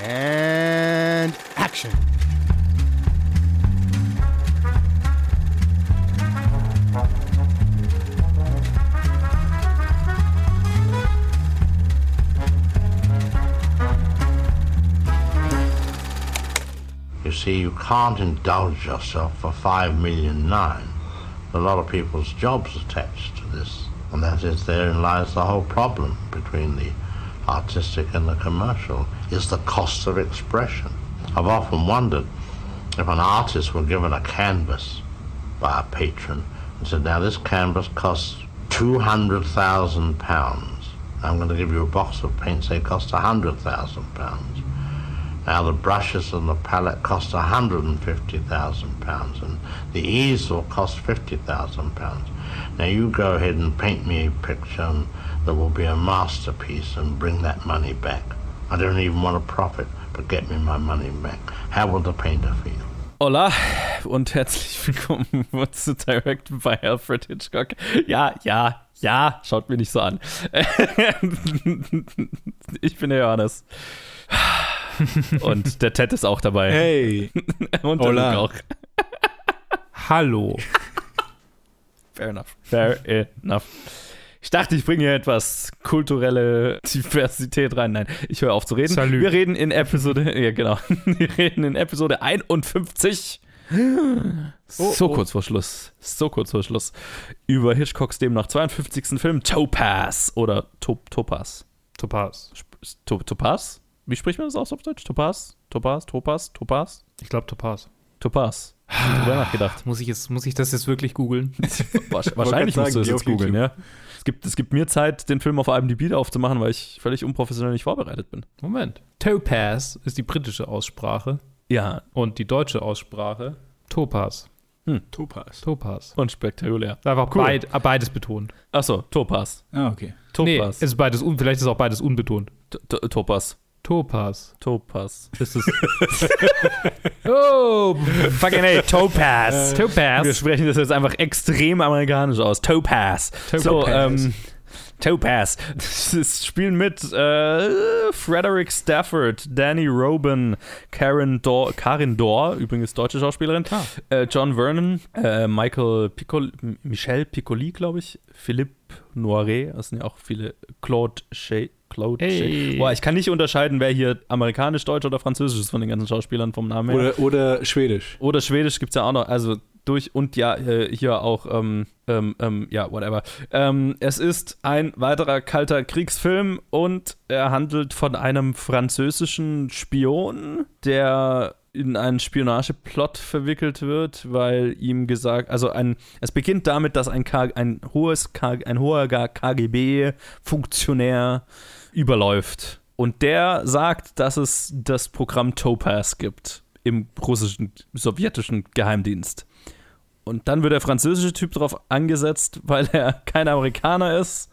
And action. You see, you can't indulge yourself for five million nine. A lot of people's jobs attached to this, and that is therein lies the whole problem between the artistic and the commercial, is the cost of expression. I've often wondered if an artist were given a canvas by a patron and said, now this canvas costs two hundred thousand pounds. I'm going to give you a box of paints, they cost a hundred thousand pounds. Now the brushes and the palette cost £150,000 and the easel cost £50,000. Now you go ahead and paint me a picture that will be a masterpiece and bring that money back. I don't even want a profit, but get me my money back. How will the painter feel? Hola und herzlich willkommen zu Directed by Alfred Hitchcock. Ja, ja, ja, schaut mir nicht so an. ich bin der Johannes. Und der Ted ist auch dabei. Hey. Und der Hola. Luke auch. Hallo. Fair enough. Fair enough. Ich dachte, ich bringe hier etwas kulturelle Diversität rein. Nein, ich höre auf zu reden. Salü. Wir reden in Episode, ja genau, wir reden in Episode 51. so oh. kurz vor Schluss, so kurz vor Schluss, über Hitchcocks demnach 52. Film Topaz oder Top Topaz. Topaz. To Topaz? Wie spricht man das aus auf Deutsch? Topaz? Topaz? Topaz? Topaz? Ich glaube Topaz. Topaz. Drüber nachgedacht. Muss ich, jetzt, muss ich das jetzt wirklich googeln? Wahrsch- Wahrscheinlich musst du geh jetzt googeln, ja. Es gibt, es gibt mir Zeit, den Film auf IMDb aufzumachen, weil ich völlig unprofessionell nicht vorbereitet bin. Moment. Topaz ist die britische Aussprache Ja, und die deutsche Aussprache Topaz. Topaz. Topaz. unspektakulär. Einfach Cool. beid, äh, beides betont. Achso, Topaz. Ah, okay. Nee, Topaz. es ist beides un, vielleicht ist auch beides unbetont. T- T- Topaz. Topaz. Topaz. Ist es. oh, Fucking hey, Topaz. Wir Topaz. sprechen das jetzt einfach extrem amerikanisch aus. Topaz. So, Topaz. ähm, Topaz. Es spielen mit äh, Frederick Stafford, Danny Robin, Karen Dor, Karin Dor, übrigens deutsche Schauspielerin, Ah. äh, John Vernon, äh, Michael Piccoli, Michel Piccoli, glaube ich, Philippe Noiret, das sind ja auch viele, Claude Shea. Claude Hey. Boah, ich kann nicht unterscheiden, wer hier amerikanisch, deutsch oder französisch ist von den ganzen Schauspielern vom Namen her. Oder, oder Schwedisch. Oder Schwedisch gibt es ja auch noch, also durch und ja, äh, hier auch, ähm, ähm, ähm, ja, whatever. Ähm, es ist ein weiterer kalter Kriegsfilm und er handelt von einem französischen Spion, der in einen Spionageplot verwickelt wird, weil ihm gesagt, also ein, es beginnt damit, dass ein, K, ein hohes, K, ein hoher KGB-Funktionär überläuft. Und der sagt, dass es das Programm Topaz gibt im russischen, sowjetischen Geheimdienst. Und dann wird der französische Typ darauf angesetzt, weil er kein Amerikaner ist.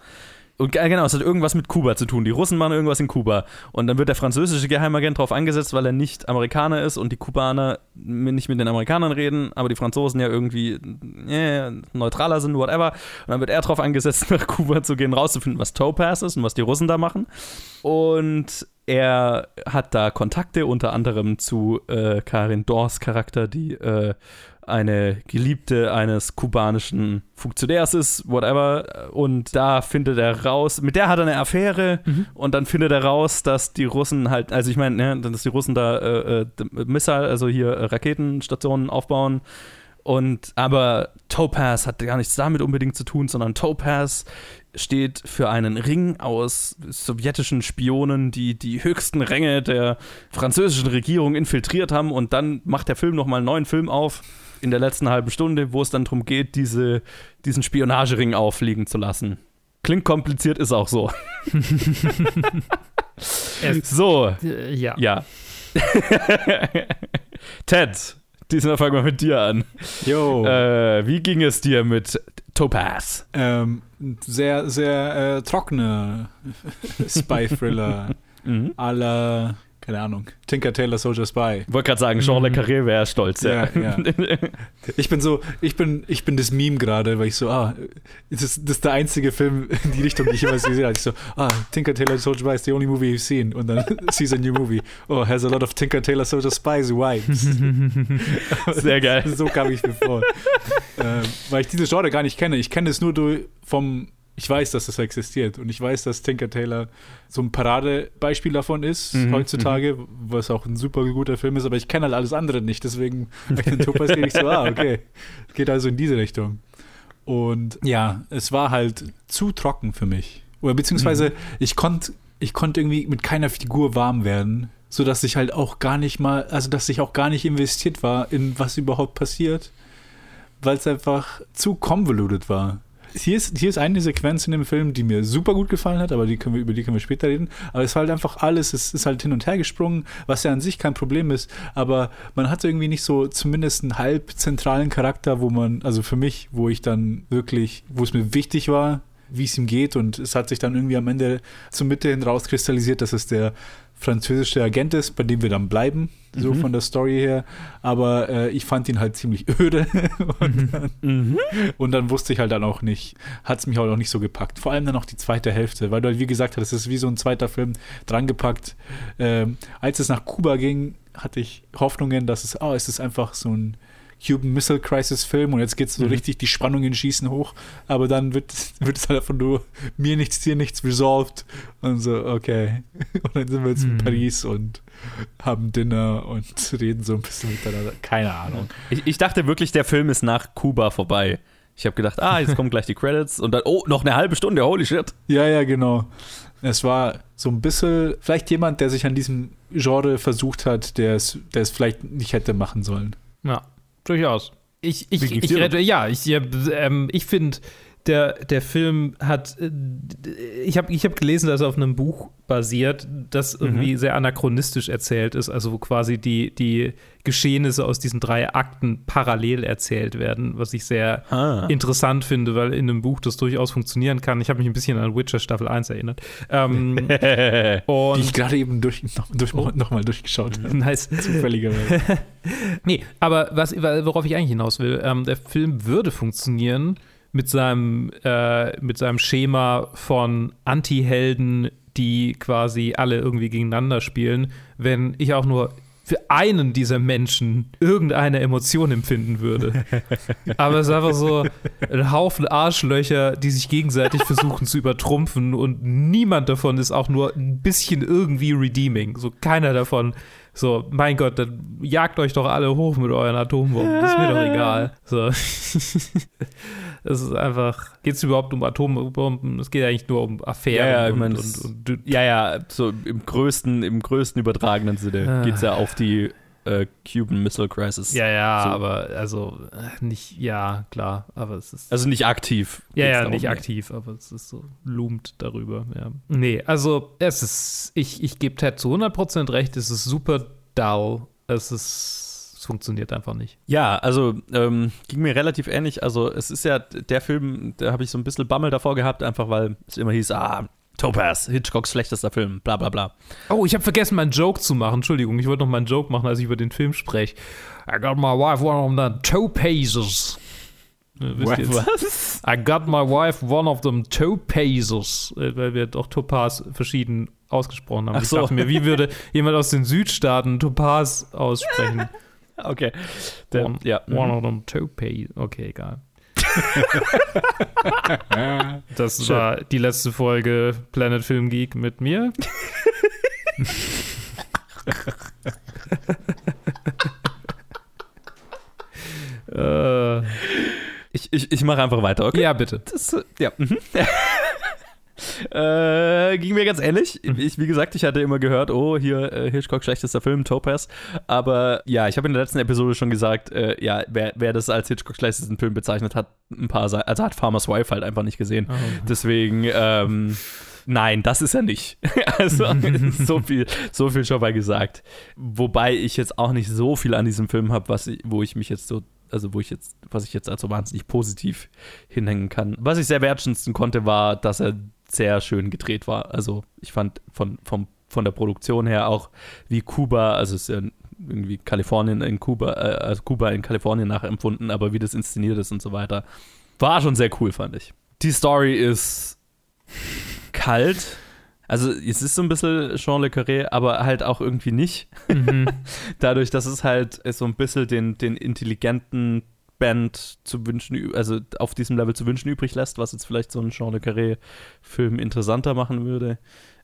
Und ge- genau, es hat irgendwas mit Kuba zu tun. Die Russen machen irgendwas in Kuba. Und dann wird der französische Geheimagent darauf angesetzt, weil er nicht Amerikaner ist und die Kubaner nicht mit den Amerikanern reden, aber die Franzosen ja irgendwie äh, neutraler sind, whatever. Und dann wird er darauf angesetzt, nach Kuba zu gehen, rauszufinden, was Topaz ist und was die Russen da machen. Und er hat da Kontakte, unter anderem zu äh, Karin Dors Charakter, die äh, eine Geliebte eines kubanischen Funktionärs ist, whatever. Und da findet er raus, mit der hat er eine Affäre und dann findet er raus, dass die Russen halt, also ich meine, ne, dass die Russen da äh, äh, Missile, also hier äh, Raketenstationen aufbauen. Und aber Topaz hat gar nichts damit unbedingt zu tun, sondern Topaz steht für einen Ring aus sowjetischen Spionen, die die höchsten Ränge der französischen Regierung infiltriert haben. Und dann macht der Film nochmal einen neuen Film auf in der letzten halben Stunde, wo es dann darum geht, diese, diesen Spionagering auffliegen zu lassen. Klingt kompliziert, ist auch so. so, Äh, ja. ja. Ted, diesmal fangen wir mit dir an. Jo. Äh, wie ging es dir mit Topaz? Ähm, sehr, sehr äh, trockener Spy-Thriller Mhm. la keine Ahnung, Tinker Tailor Soldier Spy. Ich wollte gerade sagen, Jean Le Carré wäre stolz, ja. Ja, ja. Ich bin so, ich bin, ich bin das Meme gerade, weil ich so, ah, das ist, das ist der einzige Film in die Richtung, die ich jemals gesehen habe. Ich so, ah, Tinker Tailor Soldier Spy is the only movie you've seen. Und dann sees a new movie. Oh, has a lot of Tinker Tailor Soldier Spies vibes. Sehr geil. so kam ich mir vor. ähm, weil ich diese Genre gar nicht kenne. Ich kenne es nur durch, vom, ich weiß, dass das existiert. Und ich weiß, dass Tinker Tailor so ein Paradebeispiel davon ist, Mhm, heutzutage, was auch ein super guter Film ist, aber ich kenne halt alles andere nicht. Deswegen, sehe ich so, ah, okay. Geht also in diese Richtung. Und ja, es war halt zu trocken für mich. Oder beziehungsweise ich konnte ich konnte irgendwie mit keiner Figur warm werden, sodass ich halt auch gar nicht mal, also dass ich auch gar nicht investiert war in was überhaupt passiert, weil es einfach zu convoluted war. Hier ist, hier ist eine Sequenz in dem Film, die mir super gut gefallen hat, aber die können wir, über die können wir später reden. Aber es war halt einfach alles, es ist halt hin und her gesprungen, was ja an sich kein Problem ist. Aber man hatte irgendwie nicht so zumindest einen halb zentralen Charakter, wo man, also für mich, wo ich dann wirklich, wo es mir wichtig war, wie es ihm geht. Und es hat sich dann irgendwie am Ende zur Mitte hin rauskristallisiert, dass es der französische Agent ist, bei dem wir dann bleiben, so von der Story her. Aber äh, ich fand ihn halt ziemlich öde. und, dann, Mhm. und dann wusste ich halt dann auch nicht, hat es mich halt auch nicht so gepackt. Vor allem dann auch die zweite Hälfte, weil du halt, wie gesagt hast, es ist wie so ein zweiter Film drangepackt. Ähm, als es nach Kuba ging, hatte ich Hoffnungen, dass es, oh, es ist einfach so ein Cuban Missile Crisis Film und jetzt geht so Mhm. richtig, die Spannungen schießen hoch, aber dann wird, wird es halt einfach nur mir nichts, dir nichts resolved und so, okay. Und dann sind wir jetzt in Mhm. Paris und haben Dinner und reden so ein bisschen miteinander. Keine Ahnung. Ich, ich dachte wirklich, der Film ist nach Kuba vorbei. Ich habe gedacht, ah, jetzt kommen gleich die Credits und dann, oh, noch eine halbe Stunde, holy shit. Ja, ja, genau. Es war so ein bisschen, vielleicht jemand, der sich an diesem Genre versucht hat, der es, der es vielleicht nicht hätte machen sollen. Ja, durchaus. Ich, ich, ich rede, ja, ich, ähm, ich finde, der, der Film hat, äh, ich habe ich hab gelesen, dass er auf einem Buch basiert, das irgendwie sehr anachronistisch erzählt ist, also wo quasi die, die Geschehnisse aus diesen drei Akten parallel erzählt werden, was ich sehr Ah. interessant finde, weil in einem Buch das durchaus funktionieren kann. Ich habe mich ein bisschen an Witcher Staffel 1 erinnert. Ähm, Die ich gerade eben durch, noch, durch, noch mal durchgeschaut habe. nice. Zufälligerweise. Nee, aber was, worauf ich eigentlich hinaus will, ähm, der Film würde funktionieren mit seinem, äh, mit seinem Schema von Anti-Helden, die quasi alle irgendwie gegeneinander spielen, wenn ich auch nur für einen dieser Menschen irgendeine Emotion empfinden würde. Aber es ist einfach so ein Haufen Arschlöcher, die sich gegenseitig versuchen zu übertrumpfen und niemand davon ist auch nur ein bisschen irgendwie redeeming. So keiner davon. So, mein Gott, dann jagt euch doch alle hoch mit euren Atombomben. Das ist mir doch egal. So. Es ist einfach. Geht es überhaupt um Atombomben? Es geht eigentlich nur um Affären Ja, ja, ich und, mein, und, das- und, und Ja, ja, so im größten, im größten übertragenen Sinne Ah. geht es ja auf die äh, Cuban Missile Crisis. Ja, ja, So. aber also äh, nicht, ja, klar, aber es ist. Also nicht aktiv. ja, ja, nicht nee. aktiv, aber es ist so loomt darüber, ja. Nee, also es ist, ich, ich gebe Ted zu 100% recht, es ist super dull, es ist, es funktioniert einfach nicht. Ja, also ähm, ging mir relativ ähnlich. Also es ist ja der Film, da habe ich so ein bisschen Bammel davor gehabt, einfach weil es immer hieß, ah, Topaz, Hitchcocks schlechtester Film, bla bla bla. Oh, ich habe vergessen, meinen Joke zu machen. Entschuldigung, ich wollte noch meinen Joke machen, als ich über den Film spreche. I got my wife one of them topazes. Äh, wisst? Was? I got my wife one of them topazes. Äh, Weil wir doch Topaz verschieden ausgesprochen haben. Ach Ich so. dachte mir, wie würde jemand aus den Südstaaten Topaz aussprechen? Okay. Der, one, ja. one mhm. of them topaz. Okay, egal. Das Schön. war die letzte Folge Planet Film Geek mit mir. äh, Ich, ich, ich mache einfach weiter, okay? Ja, bitte. Das, ja. Mhm. Äh, ging mir ganz ähnlich. Ich, wie gesagt, ich hatte immer gehört, oh, hier äh, Hitchcock schlechtester Film, Topaz. Aber ja, ich habe in der letzten Episode schon gesagt, äh, ja, wer, wer das als Hitchcock schlechtesten Film bezeichnet hat, ein paar, also hat Farmer's Wife halt einfach nicht gesehen. Deswegen, ähm, nein, das ist er nicht. also so viel, so viel schon mal gesagt. Wobei ich jetzt auch nicht so viel an diesem Film habe, was ich, wo ich mich jetzt so, also wo ich jetzt, was ich jetzt als so wahnsinnig positiv hinhängen kann. Was ich sehr wertschätzen konnte, war, dass er sehr schön gedreht war. Also ich fand von, vom von der Produktion her auch wie Kuba, also es ist ja irgendwie Kalifornien in Kuba, äh, also Kuba in Kalifornien nachempfunden, aber wie das inszeniert ist und so weiter. War schon sehr cool, fand ich. Die Story ist kalt. Also es ist so ein bisschen Jean Le Carré, aber halt auch irgendwie nicht. Mhm. Dadurch, dass es halt so ein bisschen den, den intelligenten Band zu wünschen, also auf diesem Level zu wünschen übrig lässt, was jetzt vielleicht so einen Jean Le Carré-Film interessanter machen würde.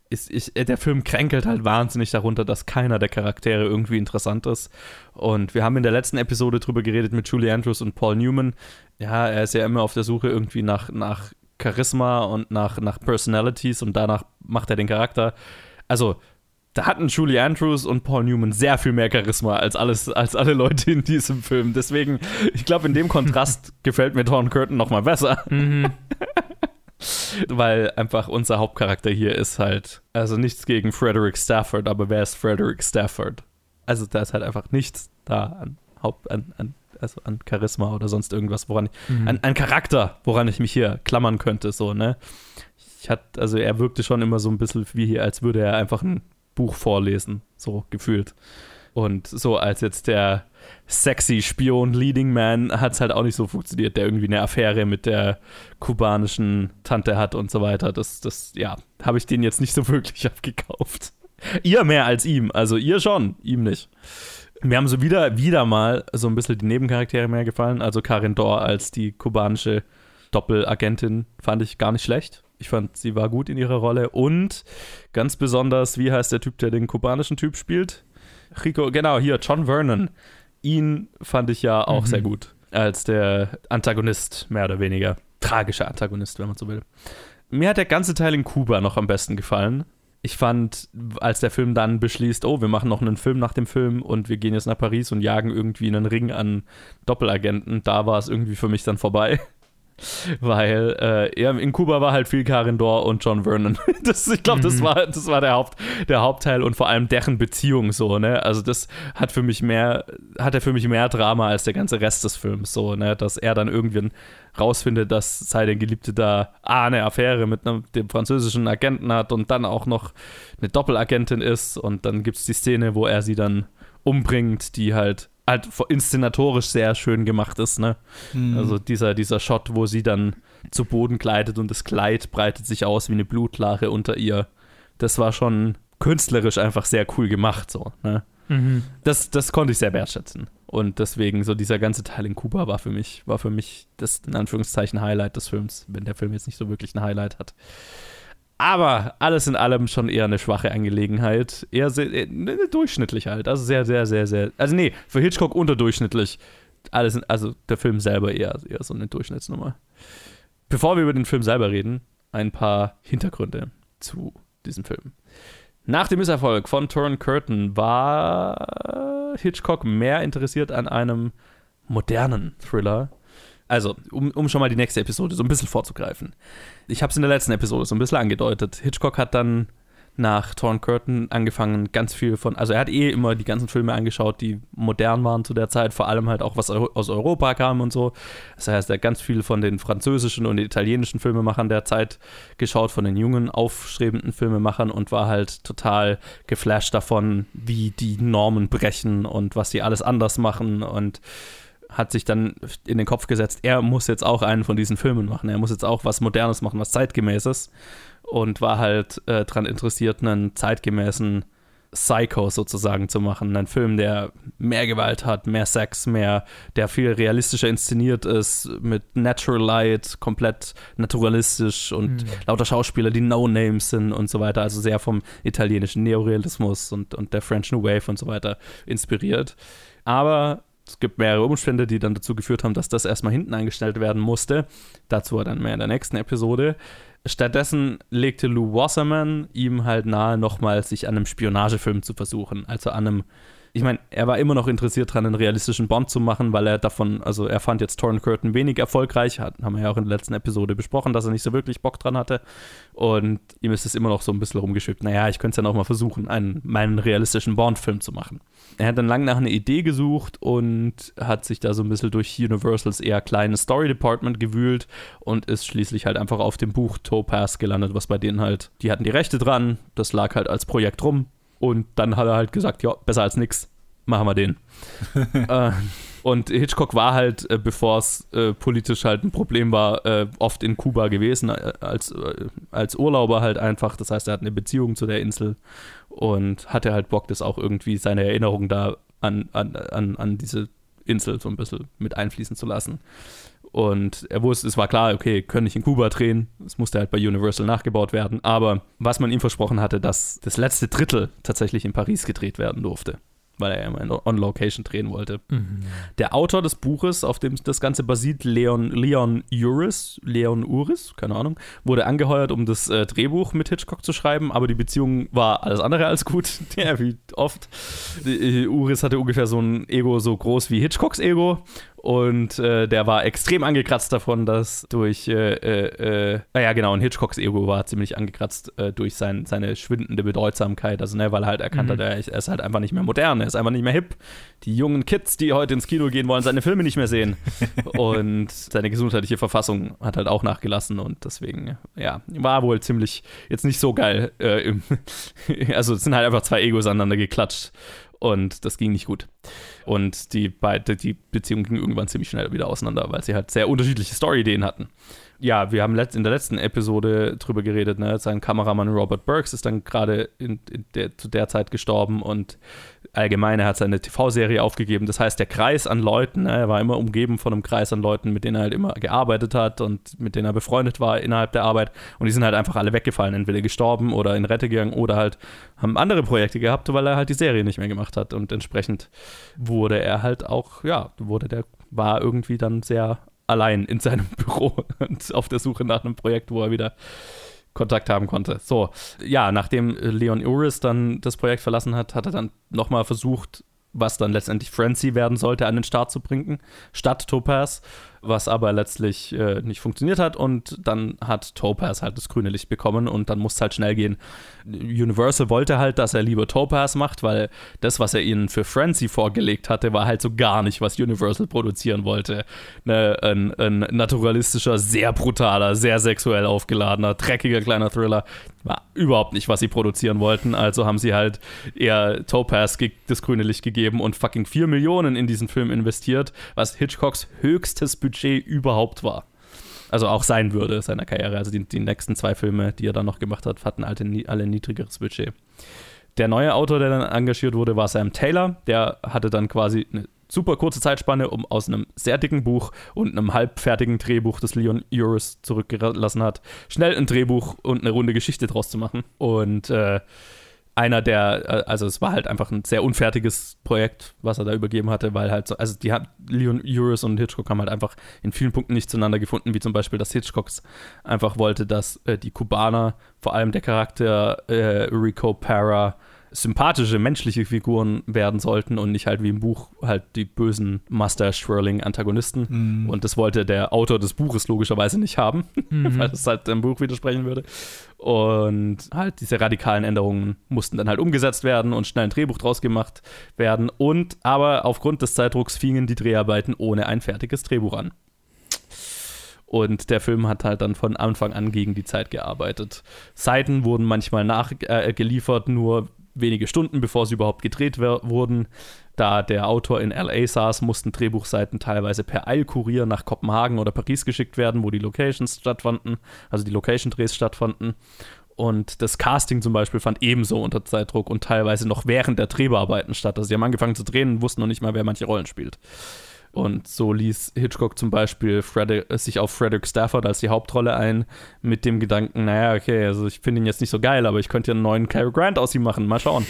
Ist, ich, der Film kränkelt halt wahnsinnig darunter, dass keiner der Charaktere irgendwie interessant ist. Und wir haben in der letzten Episode drüber geredet mit Julie Andrews und Paul Newman. Ja, er ist ja immer auf der Suche irgendwie nach, nach Charisma und nach, nach Personalities und danach macht er den Charakter. Also, da hatten Julie Andrews und Paul Newman sehr viel mehr Charisma als alles, als alle Leute in diesem Film. Deswegen, ich glaube, in dem Kontrast gefällt mir Torn Curtin noch mal besser. Mhm. Weil einfach unser Hauptcharakter hier ist halt, also nichts gegen Frederick Stafford, aber wer ist Frederick Stafford? Also da ist halt einfach nichts da an Haupt, an, an also an Charisma oder sonst irgendwas, woran ich, mhm. an, an Charakter, woran ich mich hier klammern könnte, so, ne? Ich hatte, also er wirkte schon immer so ein bisschen wie hier, als würde er einfach ein Buch vorlesen, so gefühlt. Und so als jetzt der sexy Spion Leading Man hat es halt auch nicht so funktioniert, der irgendwie eine Affäre mit der kubanischen Tante hat und so weiter. Das, das, ja, habe ich den jetzt nicht so wirklich abgekauft. ihr mehr als ihm, also ihr schon, ihm nicht. Mir haben so wieder, wieder mal so ein bisschen die Nebencharaktere mehr gefallen. Also Karin Dor als die kubanische Doppelagentin fand ich gar nicht schlecht. Ich fand, sie war gut in ihrer Rolle. Und ganz besonders, wie heißt der Typ, der den kubanischen Typ spielt? Rico, genau, hier, John Vernon. Ihn fand ich ja auch mhm. sehr gut. Als der Antagonist, mehr oder weniger. Tragischer Antagonist, wenn man so will. Mir hat der ganze Teil in Kuba noch am besten gefallen ich fand, als der Film dann beschließt, oh, wir machen noch einen Film nach dem Film und wir gehen jetzt nach Paris und jagen irgendwie einen Ring an Doppelagenten, da war es irgendwie für mich dann vorbei. Weil äh, in Kuba war halt viel Karin Dor und John Vernon. Das, ich glaube, das mhm. war, das war der, Haupt, der Hauptteil und vor allem deren Beziehung so, ne? Also das hat für mich mehr, hat er für mich mehr Drama als der ganze Rest des Films, so, ne? Dass er dann irgendwann rausfindet, dass seine Geliebte da A, eine Affäre mit einem, dem französischen Agenten hat und dann auch noch eine Doppelagentin ist und dann gibt es die Szene, wo er sie dann umbringt, die halt halt inszenatorisch sehr schön gemacht ist, ne? Mhm. Also dieser, dieser Shot, wo sie dann zu Boden gleitet und das Kleid breitet sich aus wie eine Blutlache unter ihr. Das war schon künstlerisch einfach sehr cool gemacht, so, ne? Mhm. Das, das konnte ich sehr wertschätzen. Und deswegen, so dieser ganze Teil in Kuba war für mich, war für mich das in Anführungszeichen Highlight des Films, wenn der Film jetzt nicht so wirklich ein Highlight hat. Aber alles in allem schon eher eine schwache Angelegenheit. Eher sehr, eher, ne, durchschnittlich halt. Also sehr, sehr, sehr, sehr. Also nee, für Hitchcock unterdurchschnittlich. Alles, in, also der Film selber eher, eher so eine Durchschnittsnummer. Bevor wir über den Film selber reden, ein paar Hintergründe zu diesem Film. Nach dem Misserfolg von Torn Curtain war Hitchcock mehr interessiert an einem modernen Thriller also, um, um schon mal die nächste Episode so ein bisschen vorzugreifen. Ich habe es in der letzten Episode so ein bisschen angedeutet. Hitchcock hat dann nach Torn Curtain angefangen, ganz viel von, also er hat eh immer die ganzen Filme angeschaut, die modern waren zu der Zeit, vor allem halt auch was aus Europa kam und so. Das heißt, er hat ganz viel von den französischen und italienischen Filmemachern der Zeit geschaut, von den jungen, aufstrebenden Filmemachern und war halt total geflasht davon, wie die Normen brechen und was sie alles anders machen und hat sich dann in den Kopf gesetzt, er muss jetzt auch einen von diesen Filmen machen. Er muss jetzt auch was Modernes machen, was zeitgemäßes. Und war halt äh, daran interessiert, einen zeitgemäßen Psycho sozusagen zu machen. Einen Film, der mehr Gewalt hat, mehr Sex, mehr, der viel realistischer inszeniert ist, mit Natural Light, komplett naturalistisch und mhm. lauter Schauspieler, die No-Names sind und so weiter. Also sehr vom italienischen Neorealismus und, und der French New Wave und so weiter inspiriert. Aber es gibt mehrere Umstände, die dann dazu geführt haben, dass das erstmal hinten eingestellt werden musste. Dazu dann mehr in der nächsten Episode. Stattdessen legte Lou Wasserman ihm halt nahe, nochmal sich an einem Spionagefilm zu versuchen. Also an einem Ich meine, er war immer noch interessiert daran, einen realistischen Bond zu machen, weil er davon, also er fand jetzt Torrent Curtain wenig erfolgreich, hat, haben wir ja auch in der letzten Episode besprochen, dass er nicht so wirklich Bock dran hatte. Und ihm ist es immer noch so ein bisschen rumgeschwebt, naja, ich könnte es ja noch mal versuchen, einen, meinen realistischen Bond-Film zu machen. Er hat dann lange nach einer Idee gesucht und hat sich da so ein bisschen durch Universals eher kleines Story Department gewühlt und ist schließlich halt einfach auf dem Buch Topaz gelandet, was bei denen halt, die hatten die Rechte dran, das lag halt als Projekt rum und dann hat er halt gesagt, ja, besser als nix, machen wir den. äh, und Hitchcock war halt, äh, bevor es äh, politisch halt ein Problem war, äh, oft in Kuba gewesen, äh, als, äh, als Urlauber halt einfach. Das heißt, er hat eine Beziehung zu der Insel und hatte halt Bock, das auch irgendwie seine Erinnerungen da an, an, an, an diese Insel so ein bisschen mit einfließen zu lassen. Und er wusste, es war klar, okay, können nicht in Kuba drehen. Es musste halt bei Universal nachgebaut werden. Aber was man ihm versprochen hatte, dass das letzte Drittel tatsächlich in Paris gedreht werden durfte weil er immer on Location drehen wollte. Mhm. Der Autor des Buches, auf dem das Ganze basiert, Leon, Leon Uris, Leon Uris, keine Ahnung, wurde angeheuert, um das äh, Drehbuch mit Hitchcock zu schreiben, aber die Beziehung war alles andere als gut, ja, wie oft. Die, äh, Uris hatte ungefähr so ein Ego so groß wie Hitchcocks Ego und äh, der war extrem angekratzt davon, dass durch, äh, äh, äh, naja, genau, und Hitchcocks Ego war ziemlich angekratzt äh, durch sein, seine schwindende Bedeutsamkeit. Also, ne, weil er halt erkannt mhm. hat, er, ist halt einfach nicht mehr modern, er ist einfach nicht mehr hip. Die jungen Kids, die heute ins Kino gehen, wollen seine Filme nicht mehr sehen. und seine gesundheitliche Verfassung hat halt auch nachgelassen und deswegen, ja, war wohl ziemlich jetzt nicht so geil. Äh, Im, also, es sind halt einfach zwei Egos aneinander geklatscht und das ging nicht gut. Und die, beide, die Beziehung ging irgendwann ziemlich schnell wieder auseinander, weil sie halt sehr unterschiedliche Story-Ideen hatten. Ja, wir haben in der letzten Episode drüber geredet, ne? Sein Kameramann Robert Burks ist dann gerade zu der Zeit gestorben und allgemein, er hat seine TV-Serie aufgegeben. Das heißt, der Kreis an Leuten, ne, er war immer umgeben von einem Kreis an Leuten, mit denen er halt immer gearbeitet hat und mit denen er befreundet war innerhalb der Arbeit. Und die sind halt einfach alle weggefallen, entweder gestorben oder in Rette gegangen oder halt haben andere Projekte gehabt, weil er halt die Serie nicht mehr gemacht hat. Und entsprechend wurde er halt auch, ja, wurde der, war irgendwie dann sehr allein in seinem Büro und auf der Suche nach einem Projekt, wo er wieder Kontakt haben konnte. So, ja, nachdem Leon Uris dann das Projekt verlassen hat, hat er dann nochmal versucht, was dann letztendlich Frenzy werden sollte, an den Start zu bringen, statt Topaz was aber letztlich äh, nicht funktioniert hat und dann hat Topaz halt das grüne Licht bekommen und dann muss es halt schnell gehen. Universal wollte halt, dass er lieber Topaz macht, weil das, was er ihnen für Frenzy vorgelegt hatte, war halt so gar nicht, was Universal produzieren wollte. Ne, ein, ein naturalistischer, sehr brutaler, sehr sexuell aufgeladener, dreckiger kleiner Thriller war überhaupt nicht, was sie produzieren wollten. Also haben sie halt eher Topaz das grüne Licht gegeben und fucking 4 Millionen in diesen Film investiert, was Hitchcocks höchstes Budget Budget überhaupt war. Also auch sein würde, seiner Karriere. Also die, die nächsten zwei Filme, die er dann noch gemacht hat, hatten alle, alle ein niedrigeres Budget. Der neue Autor, der dann engagiert wurde, war Sam Taylor. Der hatte dann quasi eine super kurze Zeitspanne, um aus einem sehr dicken Buch und einem halbfertigen Drehbuch, das Leon Uris zurückgelassen hat, schnell ein Drehbuch und eine runde Geschichte draus zu machen. Und äh, einer der, äh, also es war halt einfach ein sehr unfertiges Projekt, was er da übergeben hatte, weil halt so, also die hat, Leon Uris und Hitchcock haben halt einfach in vielen Punkten nicht zueinander gefunden, wie zum Beispiel, dass Hitchcocks einfach wollte, dass äh, die Kubaner, vor allem der Charakter äh, Rico Parra, sympathische menschliche Figuren werden sollten und nicht halt wie im Buch halt die bösen Master Schwirling Antagonisten. Mhm. Und das wollte der Autor des Buches logischerweise nicht haben, mhm. weil das halt dem Buch widersprechen würde. Und halt diese radikalen Änderungen mussten dann halt umgesetzt werden und schnell ein Drehbuch draus gemacht werden. Und aber aufgrund des Zeitdrucks fingen die Dreharbeiten ohne ein fertiges Drehbuch an. Und der Film hat halt dann von Anfang an gegen die Zeit gearbeitet. Seiten wurden manchmal nachgeliefert, äh, nur wenige Stunden, bevor sie überhaupt gedreht wurden. Da der Autor in LA saß, mussten Drehbuchseiten teilweise per Eilkurier nach Kopenhagen oder Paris geschickt werden, wo die Locations stattfanden, also die Location-Drehs stattfanden. Und das Casting zum Beispiel fand ebenso unter Zeitdruck und teilweise noch während der Drehbearbeiten statt. Also sie haben angefangen zu drehen und wussten noch nicht mal, wer manche Rollen spielt. Und so ließ Hitchcock zum Beispiel Frederick, äh, sich auf Frederick Stafford als die Hauptrolle ein, mit dem Gedanken, naja, okay, also ich finde ihn jetzt nicht so geil, aber ich könnte ja einen neuen Cary Grant aus ihm machen, mal schauen.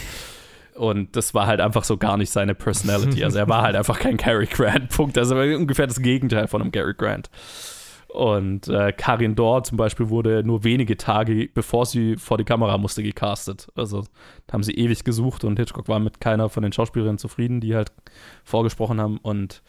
Und das war halt einfach so gar nicht seine Personality. Also er war halt einfach kein Cary Grant, Punkt. Also ungefähr das Gegenteil von einem Cary Grant. Und äh, Karin Dor zum Beispiel wurde nur wenige Tage, bevor sie vor die Kamera musste, gecastet. Also haben sie ewig gesucht und Hitchcock war mit keiner von den Schauspielerinnen zufrieden, die halt vorgesprochen haben. Und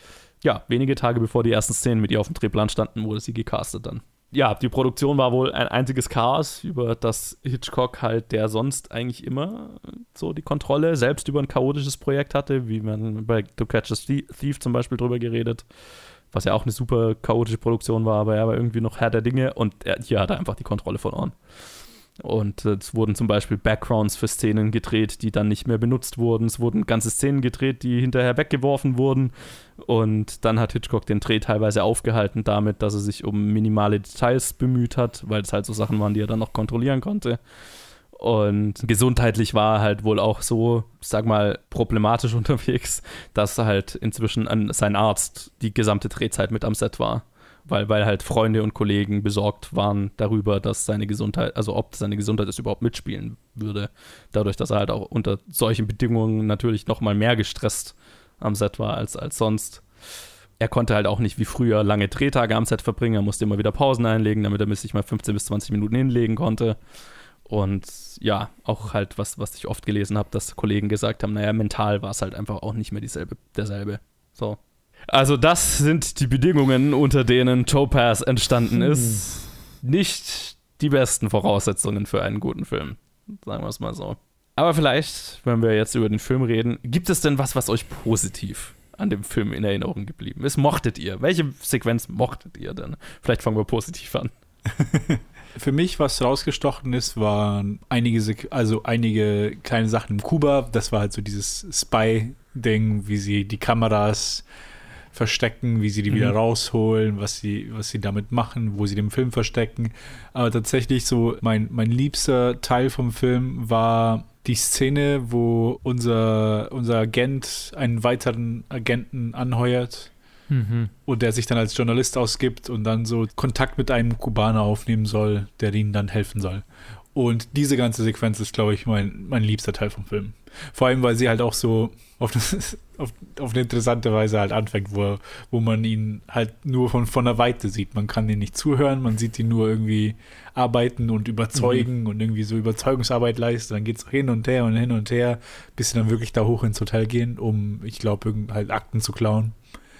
ja, wenige Tage bevor die ersten Szenen mit ihr auf dem Drehplan standen, wurde sie gecastet dann. Ja, die Produktion war wohl ein einziges Chaos, über das Hitchcock halt, der sonst eigentlich immer so die Kontrolle selbst über ein chaotisches Projekt hatte, wie man bei To Catch a Thief zum Beispiel drüber geredet was ja auch eine super chaotische Produktion war, aber er war irgendwie noch Herr der Dinge und er, hier hat er einfach die Kontrolle verloren. Und es wurden zum Beispiel Backgrounds für Szenen gedreht, die dann nicht mehr benutzt wurden. Es wurden ganze Szenen gedreht, die hinterher weggeworfen wurden. Und dann hat Hitchcock den Dreh teilweise aufgehalten damit, dass er sich um minimale Details bemüht hat, weil es halt so Sachen waren, die er dann noch kontrollieren konnte. Und gesundheitlich war er halt wohl auch so, sag mal, problematisch unterwegs, dass halt inzwischen an sein Arzt die gesamte Drehzeit mit am Set war. Weil, weil halt Freunde und Kollegen besorgt waren darüber, dass seine Gesundheit, also ob seine Gesundheit es überhaupt mitspielen würde. Dadurch, dass er halt auch unter solchen Bedingungen natürlich nochmal mehr gestresst am Set war als, als sonst. Er konnte halt auch nicht wie früher lange Drehtage am Set verbringen. Er musste immer wieder Pausen einlegen, damit er sich mal 15 bis 20 Minuten hinlegen konnte. Und ja, auch halt, was, was ich oft gelesen habe, dass Kollegen gesagt haben, naja, mental war es halt einfach auch nicht mehr dieselbe, derselbe. So. Also, das sind die Bedingungen, unter denen Topaz entstanden hm. ist. Nicht die besten Voraussetzungen für einen guten Film. Sagen wir es mal so. Aber vielleicht, wenn wir jetzt über den Film reden, gibt es denn was, was euch positiv an dem Film in Erinnerung geblieben ist? Mochtet ihr? Welche Sequenz mochtet ihr denn? Vielleicht fangen wir positiv an. Für mich, was rausgestochen ist, waren einige, also einige kleine Sachen im Kuba. Das war halt so dieses Spy-Ding, wie sie die Kameras verstecken, wie sie die mhm. wieder rausholen, was sie, was sie damit machen, wo sie den Film verstecken. Aber tatsächlich so mein, mein liebster Teil vom Film war die Szene, wo unser, unser Agent einen weiteren Agenten anheuert Mhm. Und der sich dann als Journalist ausgibt und dann so Kontakt mit einem Kubaner aufnehmen soll, der ihnen dann helfen soll. Und diese ganze Sequenz ist, glaube ich, mein, mein liebster Teil vom Film. Vor allem, weil sie halt auch so auf, auf, auf eine interessante Weise halt anfängt, wo, wo man ihn halt nur von, von der Weite sieht. Man kann ihn nicht zuhören, man sieht ihn nur irgendwie arbeiten und überzeugen mhm. und irgendwie so Überzeugungsarbeit leisten. Dann geht es hin und her und hin und her, bis sie dann wirklich da hoch ins Hotel gehen, um, ich glaube, halt Akten zu klauen.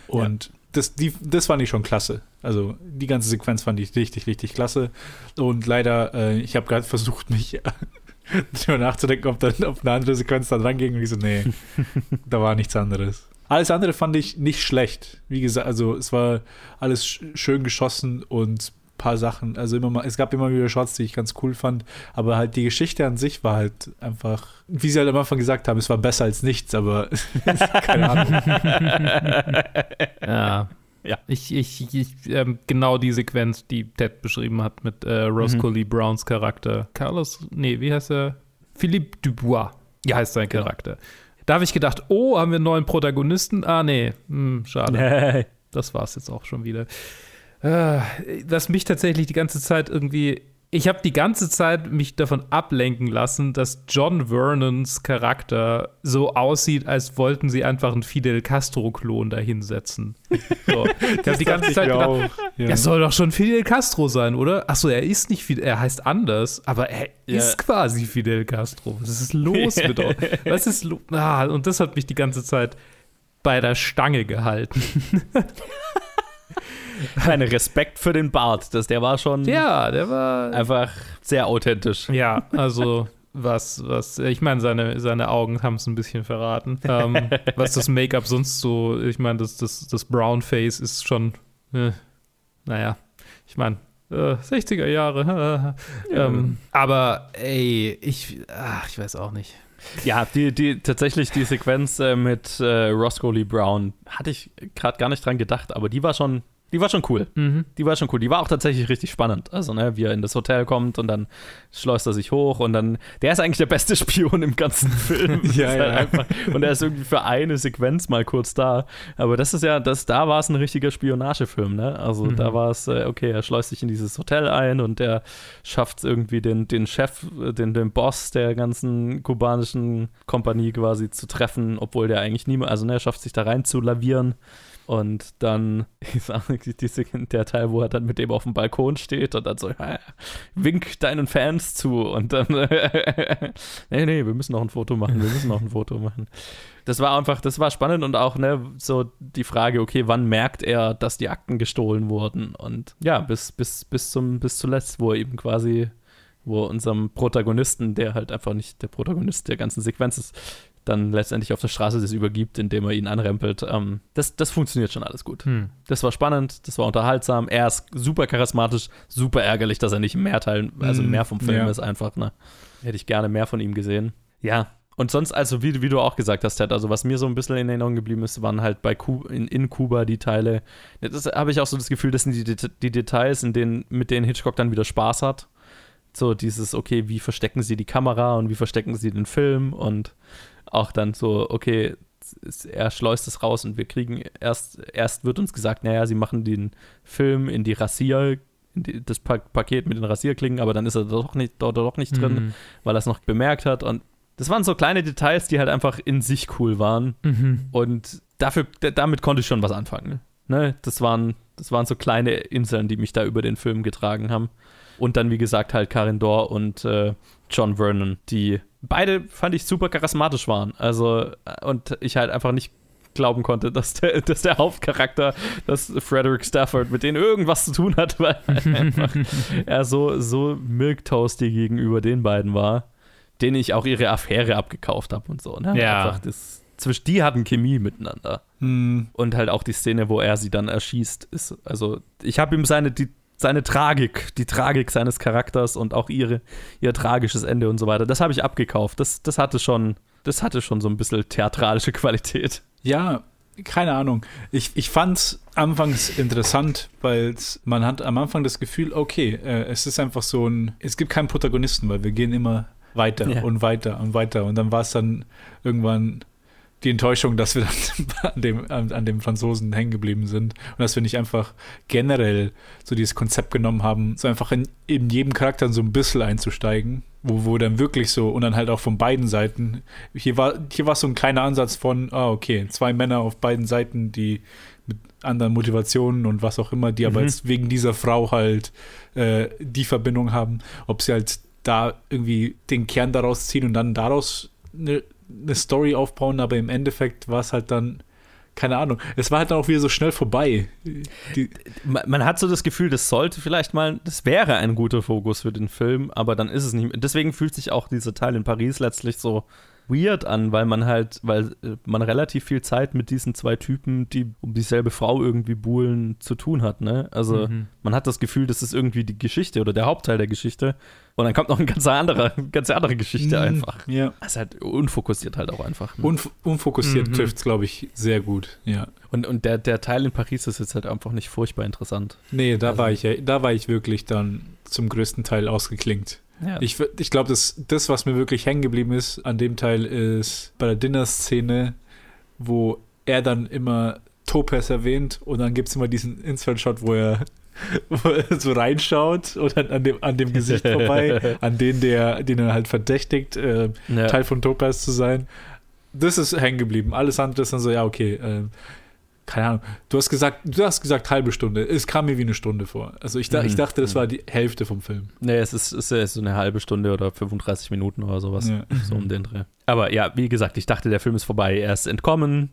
Und ja. das, die, das fand ich schon klasse. Also die ganze Sequenz fand ich richtig, richtig klasse. Und leider, äh, ich habe gerade versucht, mich darüber nachzudenken, ob dann auf eine andere Sequenz dann ranging. Und ich so, nee, da war nichts anderes. Alles andere fand ich nicht schlecht. Wie gesagt, also es war alles schön geschossen und paar Sachen. Also immer mal, es gab immer wieder Shots, die ich ganz cool fand, aber halt die Geschichte an sich war halt einfach, wie sie halt am Anfang gesagt haben, es war besser als nichts, aber keine Ahnung. ja. Ja. Ich, ich, ich ähm, genau die Sequenz, die Ted beschrieben hat mit äh, Roscoe mhm. Lee Browns Charakter. Carlos, nee, wie heißt er? Philippe Dubois ja, heißt sein genau. Charakter. Da habe ich gedacht, oh, haben wir einen neuen Protagonisten? Ah, nee, hm, schade. das war es jetzt auch schon wieder. Äh, was mich tatsächlich die ganze Zeit irgendwie. Ich habe die ganze Zeit mich davon ablenken lassen, dass John Vernons Charakter so aussieht, als wollten sie einfach einen Fidel Castro-Klon dahinsetzen. So. Ich habe die ganze Zeit gedacht, auch, ja. er soll doch schon Fidel Castro sein, oder? Achso, er ist nicht Fidel, er heißt anders, aber er ja. ist quasi Fidel Castro. Was ist los mit euch? Was ist los? Ah, und das hat mich die ganze Zeit bei der Stange gehalten. Ein Respekt für den Bart. Das, der war schon. Ja, der war. Einfach sehr authentisch. Ja, also. Was, was, ich meine, seine, seine Augen haben es ein bisschen verraten. Ähm, was das Make-up sonst so, ich meine, das, das, das Brown Face ist schon, äh, naja, ich meine, äh, 60er Jahre. Äh, ja. ähm, aber ey, ich, ach, ich weiß auch nicht. Ja, die, die, tatsächlich die Sequenz äh, mit äh, Roscoe Lee Brown hatte ich gerade gar nicht dran gedacht, aber die war schon, die war schon cool. Mhm. Die war schon cool. Die war auch tatsächlich richtig spannend. Also, ne, wie er in das Hotel kommt und dann schleust er sich hoch und dann, der ist eigentlich der beste Spion im ganzen Film. ja, halt ja. Einfach, und er ist irgendwie für eine Sequenz mal kurz da. Aber das ist ja, das, da war es ein richtiger Spionagefilm, ne? Also mhm. da war es, äh, okay, er schleust sich in dieses Hotel ein und er schafft es irgendwie den, den Chef, den, den Boss der ganzen kubanischen Kompanie quasi zu treffen, obwohl der eigentlich niemand, also ne, er schafft sich da rein zu lavieren Und dann sage, diese, der Teil, wo er dann mit dem auf dem Balkon steht und dann so, wink deinen Fans zu und dann, nee, nee, wir müssen noch ein Foto machen, wir müssen noch ein Foto machen. Das war einfach, das war spannend und auch, ne, so die Frage, okay, wann merkt er, dass die Akten gestohlen wurden? Und ja, bis, bis, bis zum, bis zuletzt, wo er eben quasi, wo unserem Protagonisten, der halt einfach nicht der Protagonist der ganzen Sequenz ist, dann letztendlich auf der Straße das übergibt, indem er ihn anrempelt. Ähm, das, das funktioniert schon alles gut. Hm. Das war spannend, das war unterhaltsam. Er ist super charismatisch, super ärgerlich, dass er nicht mehr Teil, also Mm, mehr vom Film ja. ist einfach. Ne? Hätte ich gerne mehr von ihm gesehen. Ja. Und sonst, also wie, wie du auch gesagt hast, Ted, also was mir so ein bisschen in Erinnerung geblieben ist, waren halt bei Ku in, in Kuba die Teile. Das habe ich auch so das Gefühl, das sind die, Det- die Details, in denen, mit denen Hitchcock dann wieder Spaß hat. So dieses, okay, wie verstecken sie die Kamera und wie verstecken sie den Film und auch dann so, okay, er schleust es raus und wir kriegen erst, erst wird uns gesagt, naja, sie machen den Film in die Rasier, in die, das pa Paket mit den Rasierklingen, aber dann ist er doch nicht, dort doch nicht drin, Mhm. weil er es noch bemerkt hat und das waren so kleine Details, die halt einfach in sich cool waren Mhm. und dafür, damit konnte ich schon was anfangen. Ne? Das, waren, das waren so kleine Inseln, die mich da über den Film getragen haben. Und dann, wie gesagt, halt Karin Dor und äh, John Vernon, die beide fand ich super charismatisch waren. Also, äh, und ich halt einfach nicht glauben konnte, dass der, dass der Hauptcharakter, dass Frederick Stafford mit denen irgendwas zu tun hat, weil einfach er so, so milktoasty gegenüber den beiden war, denen ich auch ihre Affäre abgekauft habe und so. Ne? Ja. Einfach das, zwischen die hatten Chemie miteinander. Hm, Und halt auch die Szene, wo er sie dann erschießt, ist, also ich habe ihm seine, die, seine Tragik, die Tragik seines Charakters und auch ihre, ihr tragisches Ende und so weiter, das habe ich abgekauft. Das, das hatte schon, das hatte schon so ein bisschen theatralische Qualität. Ja, keine Ahnung. Ich, ich fand es anfangs interessant, weil man hat am Anfang das Gefühl, okay, äh, es ist einfach so ein, es gibt keinen Protagonisten, weil wir gehen immer weiter Ja. und weiter und weiter. Und dann war es dann irgendwann die Enttäuschung, dass wir dann an dem, an, dem Franzosen hängen geblieben sind und dass wir nicht einfach generell so dieses Konzept genommen haben, so einfach in, in jedem Charakter so ein bisschen einzusteigen, wo, wo dann wirklich so und dann halt auch von beiden Seiten. Hier war, hier war so ein kleiner Ansatz von, ah, okay, zwei Männer auf beiden Seiten, die mit anderen Motivationen und was auch immer, die aber Mhm. jetzt wegen dieser Frau halt äh, die Verbindung haben, ob sie halt da irgendwie den Kern daraus ziehen und dann daraus eine, eine Story aufbauen, aber im Endeffekt war es halt dann, keine Ahnung, es war halt dann auch wieder so schnell vorbei. Die, Man, man hat so das Gefühl, das sollte vielleicht mal, das wäre ein guter Fokus für den Film, aber dann ist es nicht. Deswegen fühlt sich auch dieser Teil in Paris letztlich so weird an, weil man halt, weil äh, man relativ viel Zeit mit diesen zwei Typen, die um dieselbe Frau irgendwie buhlen, zu tun hat, ne? Also Mhm. man hat das Gefühl, das ist irgendwie die Geschichte oder der Hauptteil der Geschichte und dann kommt noch eine ganz andere, ganz andere Geschichte einfach. Ja. Das ist halt unfokussiert halt auch einfach. Ne? Unf unfokussiert Mhm. trifft es, glaube ich, sehr gut. Ja. Und, und der, der Teil in Paris ist jetzt halt einfach nicht furchtbar interessant. Nee, da Also- war ich ja, da war ich wirklich dann zum größten Teil ausgeklingt. Ja. Ich, ich glaube, das, das, was mir wirklich hängen geblieben ist an dem Teil, ist bei der Dinner-Szene, wo er dann immer Topaz erwähnt und dann gibt es immer diesen Insert-Shot, wo er, so reinschaut und an dem, an dem Gesicht vorbei, an den, der, den er halt verdächtigt, äh, Ja. Teil von Topaz zu sein. Das ist hängen geblieben. Alles andere ist dann so, ja, okay, ähm, keine Ahnung. Du hast gesagt, du hast gesagt halbe Stunde. Es kam mir wie eine Stunde vor. Also ich, da, ich Mhm. dachte, das war die Hälfte vom Film. Nee, es ist, es ist so eine halbe Stunde oder 35 Minuten oder sowas. Ja. So um den Dreh. Aber ja, wie gesagt, ich dachte, der Film ist vorbei. Er ist entkommen.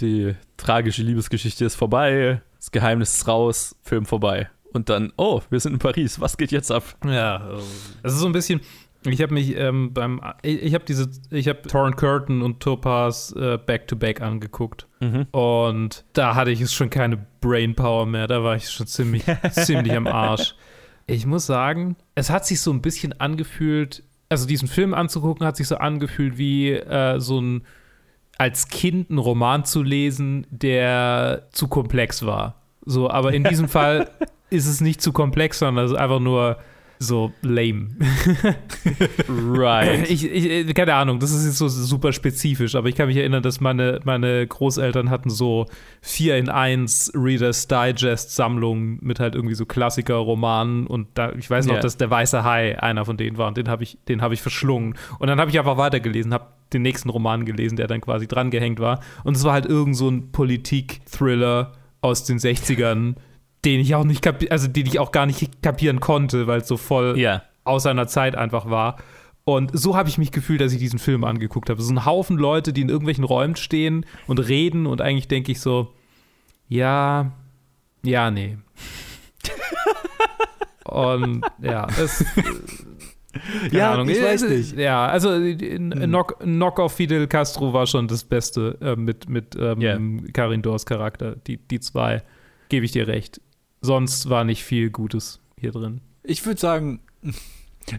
Die tragische Liebesgeschichte ist vorbei. Das Geheimnis ist raus. Film vorbei. Und dann, oh, wir sind in Paris. Was geht jetzt ab? Ja, es ist so ein bisschen. Ich habe mich ähm, beim. Ich, habe diese. Ich habe Torrent Curtain und Topaz äh, Back-to-Back angeguckt. Mhm. Und da hatte ich es schon keine Brainpower mehr. Da war ich schon ziemlich, ziemlich am Arsch. Ich muss sagen, es hat sich so ein bisschen angefühlt. Also, diesen Film anzugucken, hat sich so angefühlt wie äh, so ein. Als Kind einen Roman zu lesen, der zu komplex war. So, aber in diesem Fall ist es nicht zu komplex, sondern es ist einfach nur so lame. Right. Ich, ich, keine Ahnung, das ist jetzt so super spezifisch, aber ich kann mich erinnern, dass meine, meine Großeltern hatten so 4 in 1 Reader's Digest Sammlungen mit halt irgendwie so Klassiker-Romanen und da, ich weiß noch, Ja. dass der Weiße Hai einer von denen war und den habe ich, den habe ich verschlungen. Und dann habe ich einfach weitergelesen, habe den nächsten Roman gelesen, der dann quasi drangehängt war. Und es war halt irgend so ein Politik-Thriller aus den 60ern, den ich auch nicht also den ich auch gar nicht kapieren konnte, weil es so voll Ja. aus seiner Zeit einfach war. Und so habe ich mich gefühlt, dass ich diesen Film angeguckt habe. So ein Haufen Leute, die in irgendwelchen Räumen stehen und reden und eigentlich denke ich so, ja, ja, nee. und ja, es. keine Ja, Ahnung. ich weiß Äh, nicht. Ja, also äh, Knock, Knock-off Fidel Castro war schon das Beste äh, mit, mit ähm, Ja. Karin Dors Charakter. Die, die zwei, gebe ich dir recht. Sonst war nicht viel Gutes hier drin. Ich würde sagen,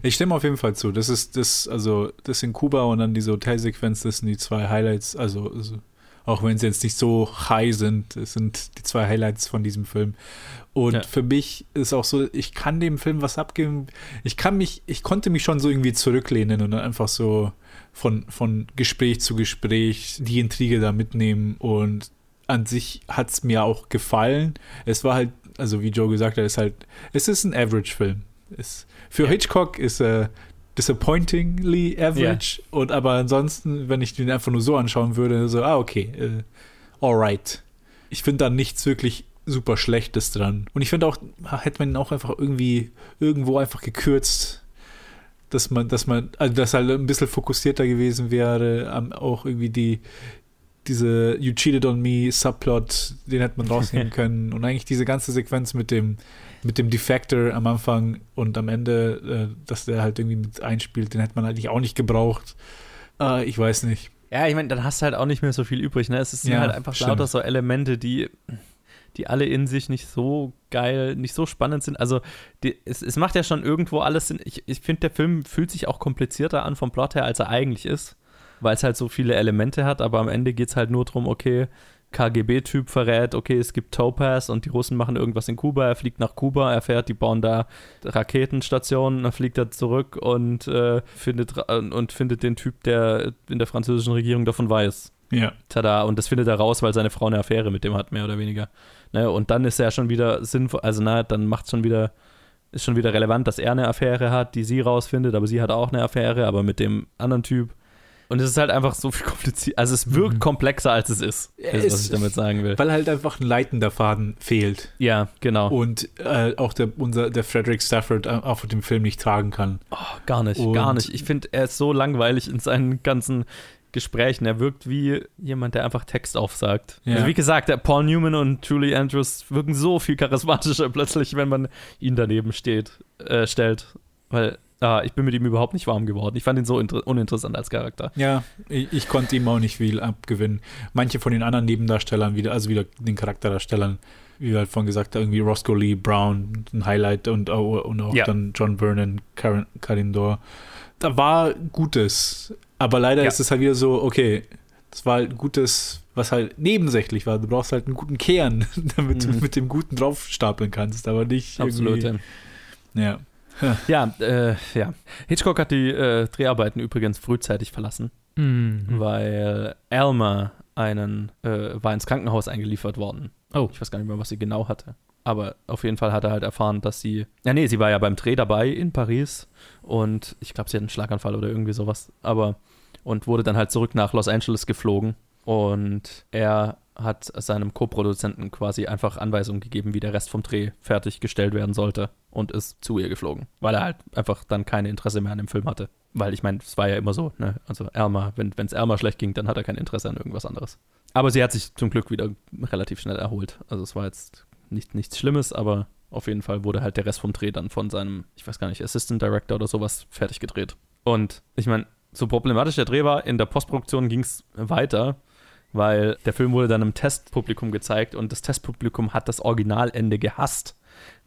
ich stimme auf jeden Fall zu. Das ist das, also das in Kuba und dann diese Hotelsequenz, das sind die zwei Highlights. Also, also auch wenn sie jetzt nicht so high sind, das sind die zwei Highlights von diesem Film. Und Ja. für mich ist auch so, ich kann dem Film was abgeben. Ich kann mich, ich konnte mich schon so irgendwie zurücklehnen und dann einfach so von, von Gespräch zu Gespräch die Intrige da mitnehmen und an sich hat es mir auch gefallen. Es war halt, also wie Joe gesagt hat, es ist halt, es ist ein Average-Film. Für Hitchcock ist er disappointingly average und aber ansonsten, wenn ich den einfach nur so anschauen würde, so, ah, okay, äh, alright. Ich finde da nichts wirklich super Schlechtes dran. Und ich finde auch, hätte man ihn auch einfach irgendwie irgendwo einfach gekürzt, dass man, dass man, also dass halt ein bisschen fokussierter gewesen wäre, auch irgendwie die, diese You Cheated on Me Subplot, den hätte man rausnehmen können. Und eigentlich diese ganze Sequenz mit dem, mit dem Defector am Anfang und am Ende, äh, dass der halt irgendwie mit einspielt, den hätte man eigentlich auch nicht gebraucht. Äh, ich weiß nicht. Ja, ich meine, dann hast du halt auch nicht mehr so viel übrig, ne? Es sind Ja, halt einfach stimmt. lauter so Elemente, die, die alle in sich nicht so geil, nicht so spannend sind. Also, die, es, es macht ja schon irgendwo alles Sinn. Ich, ich finde, der Film fühlt sich auch komplizierter an vom Plot her, als er eigentlich ist, weil es halt so viele Elemente hat, aber am Ende geht es halt nur darum, okay, KGB-Typ verrät, okay, es gibt Topaz und die Russen machen irgendwas in Kuba, er fliegt nach Kuba, er fährt, die bauen da Raketenstationen, dann fliegt er zurück und, äh, findet, und findet den Typ, der in der französischen Regierung davon weiß. Ja. Tada, und das findet er raus, weil seine Frau eine Affäre mit dem hat, mehr oder weniger. Ne, und dann ist er schon wieder sinnvoll, also na, dann macht es schon wieder, ist schon wieder relevant, dass er eine Affäre hat, die sie rausfindet, aber sie hat auch eine Affäre, aber mit dem anderen Typ. Und es ist halt einfach so viel kompliziert. Also es wirkt komplexer, als es ist, Ja, ist was ich damit sagen will. Weil halt einfach ein leitender Faden fehlt. Ja, genau. Und äh, auch der, unser, der Frederick Stafford äh, auch den Film nicht tragen kann. Oh, gar nicht, Und- gar nicht. Ich finde, er ist so langweilig in seinen ganzen Gesprächen. Er wirkt wie jemand, der einfach Text aufsagt. Ja. Also wie gesagt, der Paul Newman und Julie Andrews wirken so viel charismatischer plötzlich, wenn man ihn daneben steht, äh, stellt. Weil ah, ich bin mit ihm überhaupt nicht warm geworden. Ich fand ihn so inter- uninteressant als Charakter. Ja, ich, ich konnte ihm auch nicht viel abgewinnen. Manche von den anderen Nebendarstellern wieder, also wieder den Charakterdarstellern, wie wir halt vorhin gesagt haben, irgendwie Roscoe Lee Brown, ein Highlight und, auch- und auch Ja. dann John Vernon, Karen, Karin Dor. Da war Gutes, aber leider Ja. ist es halt wieder so, okay, das war halt Gutes, was halt nebensächlich war. Du brauchst halt einen guten Kern, damit Mhm. du mit dem Guten draufstapeln kannst, aber nicht Absolut. Ja, Ja. äh, ja. Hitchcock hat die äh, Dreharbeiten übrigens frühzeitig verlassen. Mhm. weil Alma einen äh, war ins Krankenhaus eingeliefert worden. Oh. Ich weiß gar nicht mehr, was sie genau hatte. Aber auf jeden Fall hat er halt erfahren, dass sie. Ja, nee, sie war ja beim Dreh dabei in Paris und ich glaube, sie hat einen Schlaganfall oder irgendwie sowas. Aber und wurde dann halt zurück nach Los Angeles geflogen und er hat seinem Co-Produzenten quasi einfach Anweisungen gegeben, wie der Rest vom Dreh fertiggestellt werden sollte und ist zu ihr geflogen, weil er halt einfach dann kein Interesse mehr an dem Film hatte. Weil ich meine, es war ja immer so, ne? Also Elmer, wenn es Elmer schlecht ging, dann hat er kein Interesse an irgendwas anderes. Aber sie hat sich zum Glück wieder relativ schnell erholt. Also es war jetzt nicht, nichts Schlimmes, aber auf jeden Fall wurde halt der Rest vom Dreh dann von seinem, ich weiß gar nicht, Assistant Director oder sowas fertig gedreht. Und ich meine, so problematisch der Dreh war, in der Postproduktion ging es weiter, weil der Film wurde dann im Testpublikum gezeigt und das Testpublikum hat das Originalende gehasst,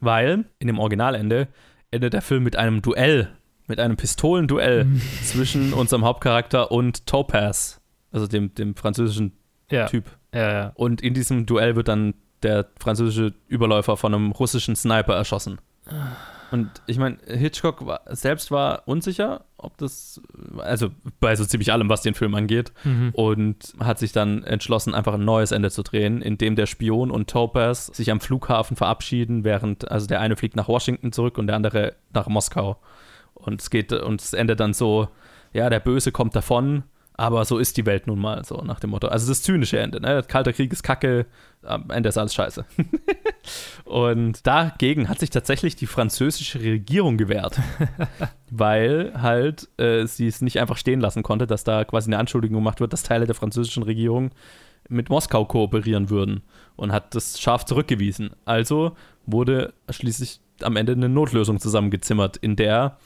weil in dem Originalende endet der Film mit einem Duell, mit einem Pistolenduell zwischen unserem Hauptcharakter und Topaz, also dem, dem französischen Ja. Typ. Ja, ja. Und in diesem Duell wird dann der französische Überläufer von einem russischen Sniper erschossen. Und ich meine, Hitchcock war, selbst war unsicher, ob das, also bei so ziemlich allem, was den Film angeht, Mhm. und hat sich dann entschlossen, einfach ein neues Ende zu drehen, in dem der Spion und Topaz sich am Flughafen verabschieden, während, also der eine fliegt nach Washington zurück und der andere nach Moskau. Und es geht, und es endet dann so, ja, der Böse kommt davon, Aber so ist die Welt nun mal, so nach dem Motto. Also das zynische Ende, ne? Kalter Krieg ist kacke, am Ende ist alles scheiße. und dagegen hat sich tatsächlich die französische Regierung gewehrt. weil halt äh, sie es nicht einfach stehen lassen konnte, dass da quasi eine Anschuldigung gemacht wird, dass Teile der französischen Regierung mit Moskau kooperieren würden und hat das scharf zurückgewiesen. Also wurde schließlich am Ende eine Notlösung zusammengezimmert, in der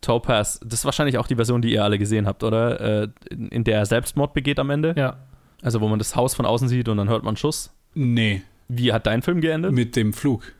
Topaz, das ist wahrscheinlich auch die Version, die ihr alle gesehen habt, oder? Äh, in, in der er Selbstmord begeht am Ende. Ja. Also wo man das Haus von außen sieht und dann hört man einen Schuss. Nee, Wie hat dein Film geendet? mit dem Flug,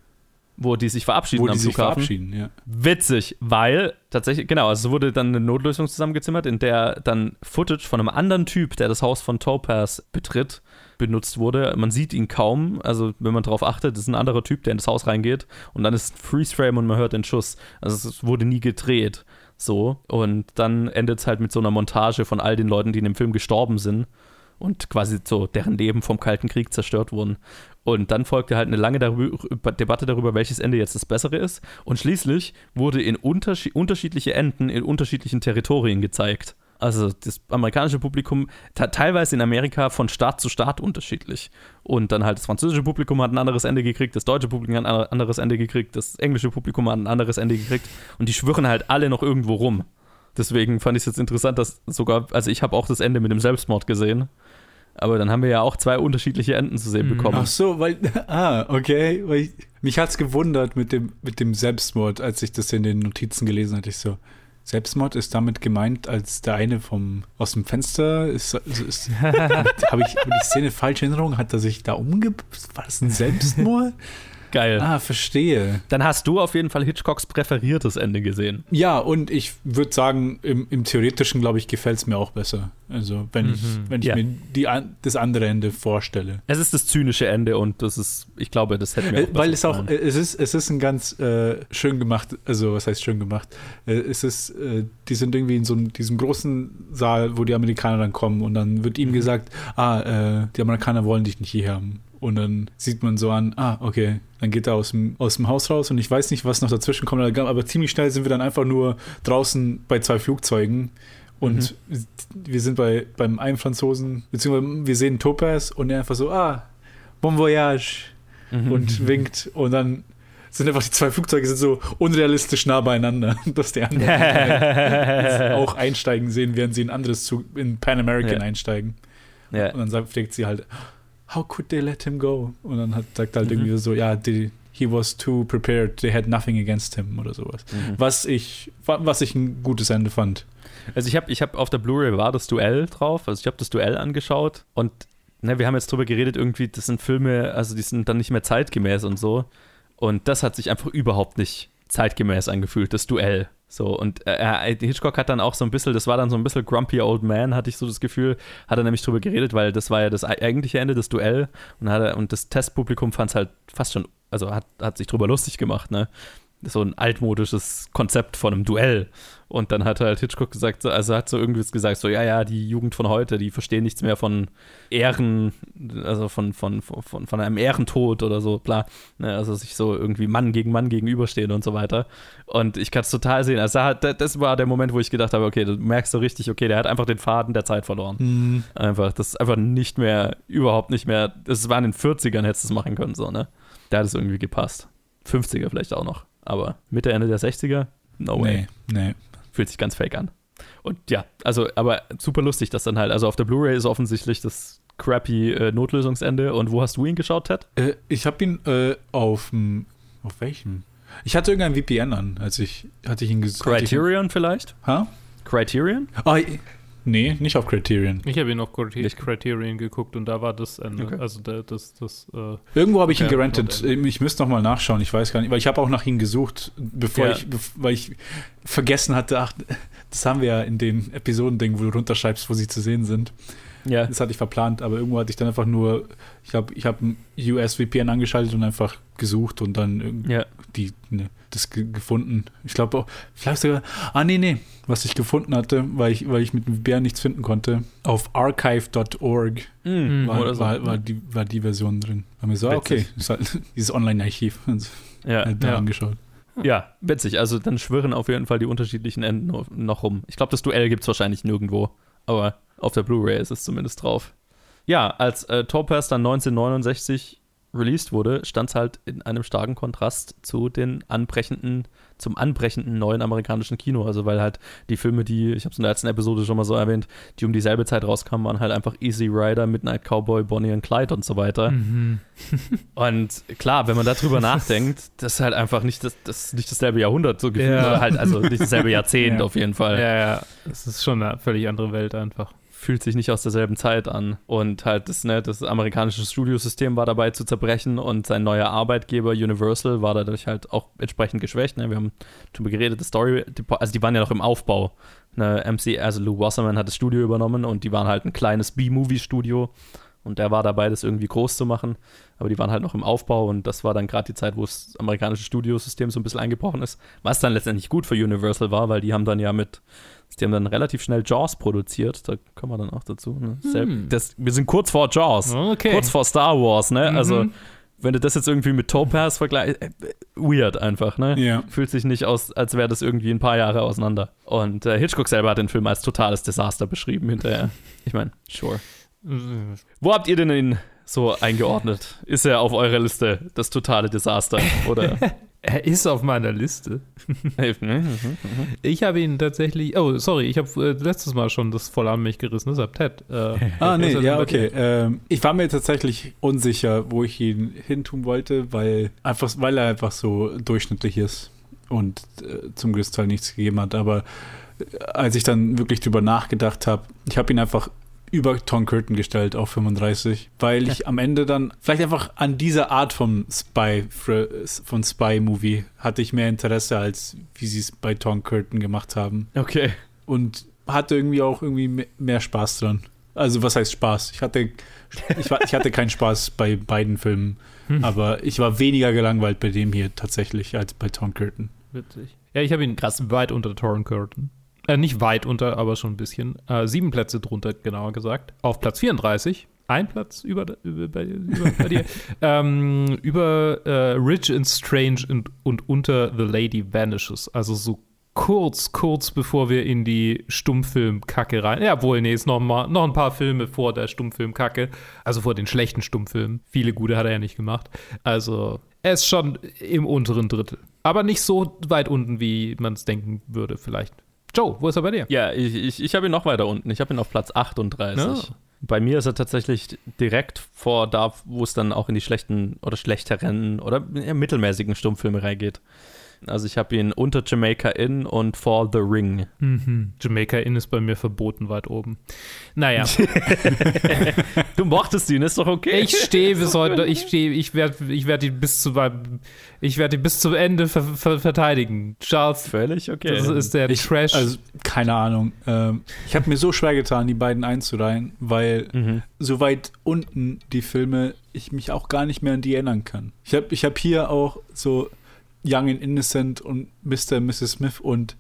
wo die sich verabschieden wo am die sich Flughafen. verabschieden, ja. Witzig, weil tatsächlich, genau, also es wurde dann eine Notlösung zusammengezimmert, in der dann Footage von einem anderen Typ, der das Haus von Topaz betritt, benutzt wurde. Man sieht ihn kaum, also wenn man darauf achtet, ist ein anderer Typ, der in das Haus reingeht und dann ist Freeze-Frame und man hört den Schuss. Also es wurde nie gedreht. So, und dann endet es halt mit so einer Montage von all den Leuten, die in dem Film gestorben sind und quasi so deren Leben vom Kalten Krieg zerstört wurden. Und dann folgte halt eine lange darüber, Debatte darüber, welches Ende jetzt das bessere ist. Und schließlich wurde in unterschied unterschiedliche Enden in unterschiedlichen Territorien gezeigt. Also das amerikanische Publikum, te- teilweise in Amerika von Staat zu Staat unterschiedlich. Und dann halt das französische Publikum hat ein anderes Ende gekriegt, das deutsche Publikum hat ein anderes Ende gekriegt, das englische Publikum hat ein anderes Ende gekriegt. Und die schwirren halt alle noch irgendwo rum. Deswegen fand ich es jetzt interessant, dass sogar, also ich habe auch das Ende mit dem Selbstmord gesehen. Aber dann haben wir ja auch zwei unterschiedliche Enden zu sehen Mhm. bekommen. Ach so, weil, ah, okay. Weil ich, mich hat's gewundert mit dem, mit dem Selbstmord, als ich das in den Notizen gelesen hatte. Ich so, Selbstmord ist damit gemeint, als der eine vom, aus dem Fenster ist, also ist habe ich, hab ich die Szene falsch in Erinnerung? Hat er sich da umgebracht? War das ein Selbstmord? Geil. ah, verstehe. Dann hast du auf jeden Fall Hitchcocks präferiertes Ende gesehen. Ja, und ich würde sagen, im, im Theoretischen, glaube ich, gefällt es mir auch besser. Also, wenn ich, wenn ich Ja. mir die, das andere Ende vorstelle. Es ist das zynische Ende und das ist, ich glaube, das hätte mir Äh, auch weil es auch, gefallen. äh, es ist, es ist ein ganz äh, schön gemacht, also was heißt schön gemacht? Äh, es ist, äh, die sind irgendwie in so einem, diesem großen Saal, wo die Amerikaner dann kommen und dann wird Mhm. ihm gesagt, ah, die Amerikaner wollen dich nicht hier haben. Und dann sieht man so an, ah, okay, dann geht er aus dem, aus dem Haus raus und ich weiß nicht, was noch dazwischen kommt, aber ziemlich schnell sind wir dann einfach nur draußen bei zwei Flugzeugen und Mhm. wir sind bei, beim einen Franzosen, beziehungsweise wir sehen Topaz und er einfach so, ah, bon voyage Mhm. und winkt und dann sind einfach die zwei Flugzeuge sind so unrealistisch nah beieinander, dass die anderen halt auch einsteigen sehen, während sie in ein anderes Zug, in Pan American Ja. einsteigen. ja. Und dann sagt, fragt sie halt, how could they let him go? Und dann hat, sagt halt Mhm. irgendwie so, ja, die, he was too prepared, they had nothing against him oder sowas. Mhm. Was ich, was ich ein gutes Ende fand. Also ich habe ich hab auf der Blu-ray war das Duell drauf, also ich habe das Duell angeschaut und ne, wir haben jetzt drüber geredet, irgendwie, das sind Filme, also die sind dann nicht mehr zeitgemäß und so. Und das hat sich einfach überhaupt nicht zeitgemäß angefühlt, das Duell. So, und äh, Hitchcock hat dann auch so ein bisschen, das war dann so ein bisschen Grumpy Old Man, hatte ich so das Gefühl, hat er nämlich drüber geredet, weil das war ja das eigentliche Ende, das Duell. Und, hat er, und das Testpublikum fand es halt fast schon, also hat, hat sich drüber lustig gemacht, ne? So ein altmodisches Konzept von einem Duell. Und dann hat halt Hitchcock gesagt, so- also hat so irgendwie gesagt, so, ja, ja, die Jugend von heute, die verstehen nichts mehr von Ehren, also von, von, von, von einem Ehrentod oder so, bla. Ne, also sich so irgendwie Mann gegen Mann gegenüberstehen und so weiter. Und ich kann es total sehen. Also das war der Moment, wo ich gedacht habe, okay, du merkst so richtig, okay, der hat einfach den Faden der Zeit verloren. Einfach, das ist einfach nicht mehr, überhaupt nicht mehr, das war in den 40ern, hättest du es machen können, so, ne? Da hat es irgendwie gepasst. 50er vielleicht auch noch. Aber Mitte, Ende der 60er, no way Nee, nee. Fühlt sich ganz fake an. Und ja, also, aber super lustig, dass dann halt, also auf der Blu-ray ist offensichtlich das crappy äh, Notlösungsende. Und wo hast du ihn geschaut, Ted? Äh, ich habe ihn äh, auf auf welchem? Ich hatte irgendein VPN an, als ich, hatte ich ihn gesagt. Criterion vielleicht? Ha? Criterion? I- nee, nicht auf Criterion. Ich habe ihn auf Criterion geguckt und da war das Ende. Okay. Also der, das, das, äh, Irgendwo habe ich ihn gerentet. und Ich müsste noch mal nachschauen, ich weiß gar nicht, weil ich habe auch nach ihm gesucht, bevor Ja. ich, weil ich vergessen hatte, ach, das haben wir ja in den Episodendingen, wo du runterschreibst, wo sie zu sehen sind. Ja. Das hatte ich verplant, aber irgendwo hatte ich dann einfach nur, ich habe ich hab ein US-VPN angeschaltet und einfach gesucht und dann irgendwie Ja. die, ne, das ge gefunden. Ich glaube auch, vielleicht sogar, ah nee, nee, was ich gefunden hatte, weil ich, weil ich mit dem VPN nichts finden konnte, auf archive.org Mhm. war, Oder so. war, war, die, war die Version drin. Haben wir so, ah, okay, Witzig. ist halt, dieses Online-Archiv und ja. halt da ja. angeschaut. ja, witzig. Also dann schwirren auf jeden Fall die unterschiedlichen Enden noch- noch rum. Ich glaube, das Duell gibt es wahrscheinlich nirgendwo. Aber Auf der Blu-ray ist es zumindest drauf. Ja, als äh, Topaz dann 1969 released wurde, stand es halt in einem starken Kontrast zu den anbrechenden, zum anbrechenden neuen amerikanischen Kino. Also weil halt die Filme, die, ich habe es in der letzten Episode schon mal so erwähnt, die um dieselbe Zeit rauskamen, waren halt einfach Easy Rider, Midnight Cowboy, Bonnie and Clyde und so weiter. Mhm. Und klar, wenn man darüber nachdenkt, das ist halt einfach nicht, das, das nicht dasselbe Jahrhundert so gefühlt, Ja. oder halt also nicht dasselbe Jahrzehnt Ja. auf jeden Fall. Ja, ja. Es ist schon eine völlig andere Welt einfach. Fühlt sich nicht aus derselben Zeit an. Und halt das, ne, das amerikanische Studiosystem war dabei zu zerbrechen und sein neuer Arbeitgeber Universal war dadurch halt auch entsprechend geschwächt. Ne? Wir haben drüber geredet, die Story, also die waren ja noch im Aufbau. Ne? MC, also Lou Wasserman hat das Studio übernommen und die waren halt ein kleines B-Movie-Studio. Und der war dabei, das irgendwie groß zu machen. Aber die waren halt noch im Aufbau und das war dann gerade die Zeit, wo das amerikanische Studiosystem so ein bisschen eingebrochen ist. Was dann letztendlich gut für Universal war, weil die haben dann ja mit, die haben dann relativ schnell Jaws produziert. Da kommen wir dann auch dazu. Ne? Hm. Das, wir sind kurz vor Jaws. Okay. Kurz vor Star Wars, ne? Mhm. Also, wenn du das jetzt irgendwie mit Topaz vergleichst, äh, weird einfach, ne? Ja. Fühlt sich nicht aus, als wäre das irgendwie ein paar Jahre auseinander. Und äh, Hitchcock selber hat den Film als totales Desaster beschrieben hinterher. Ich meine, sure. Wo habt ihr denn ihn so eingeordnet? Ist er auf eurer Liste das totale Desaster? Oder? Er ist auf meiner Liste. Ich habe ihn tatsächlich. Oh, sorry, ich habe äh, letztes Mal schon das voll an mich gerissen, deshalb Ted. Äh, Ah, was nee, ja, okay. Ähm, ich war mir tatsächlich unsicher, wo ich ihn hintun wollte, weil, einfach, weil er einfach so durchschnittlich ist und äh, zum Großteil nichts gegeben hat. Aber äh, als ich dann wirklich drüber nachgedacht habe, ich habe ihn einfach über Tom Curtin gestellt auf 35, weil ich am Ende dann vielleicht einfach an dieser Art von Spy von Spy Movie hatte ich mehr Interesse als wie sie es bei Tom Curtin gemacht haben Okay. und hatte irgendwie auch irgendwie me- mehr Spaß dran. Also was heißt Spaß? Ich hatte, ich, war, ich hatte keinen Spaß bei beiden Filmen, Hm. aber ich war weniger gelangweilt bei dem hier tatsächlich als bei Tom Curtin. Witzig. Ja, ich habe ihn krass weit unter Torn Curtain. Äh, nicht weit unter, aber schon ein bisschen. Äh, sieben Plätze drunter, genauer gesagt. Auf Platz 34. Ein Platz über, über, bei, über bei dir. ähm, über äh, Rich and Strange und, und unter The Lady Vanishes. Also so kurz, kurz bevor wir in die Stummfilm-Kacke rein. Ja, wohl, nee, ist noch, mal, noch ein paar Filme vor der Stummfilm-Kacke. Also vor den schlechten Stummfilmen. Viele gute hat er ja nicht gemacht. Also, er ist schon im unteren Drittel. Aber nicht so weit unten, wie man es denken würde, vielleicht. Joe, wo ist er bei dir? Ja, ich, ich, ich habe ihn noch weiter unten. Ich habe ihn auf Platz 38. Ja. Bei mir ist er tatsächlich direkt vor da, wo es dann auch in die schlechten oder schlechteren oder mittelmäßigen Stummfilme reingeht. Also ich habe ihn unter Jamaica Inn und For the Ring. Mhm. Jamaica Inn ist bei mir verboten weit oben. Naja, Du mochtest ihn, ist doch okay. ich stehe bis heute, ich stehe, ich werde ich werd ihn bis zu ich werde ihn bis zum Ende ver ver verteidigen. Charles, Völlig okay. das ist der Ich, Trash. Also, keine Ahnung. Ähm, ich habe mir so schwer getan, die beiden einzureihen, weil mhm. so weit unten die Filme ich mich auch gar nicht mehr an die erinnern kann. Ich habe ich hab hier auch so Young and Innocent und Mr. und Mrs. Smith und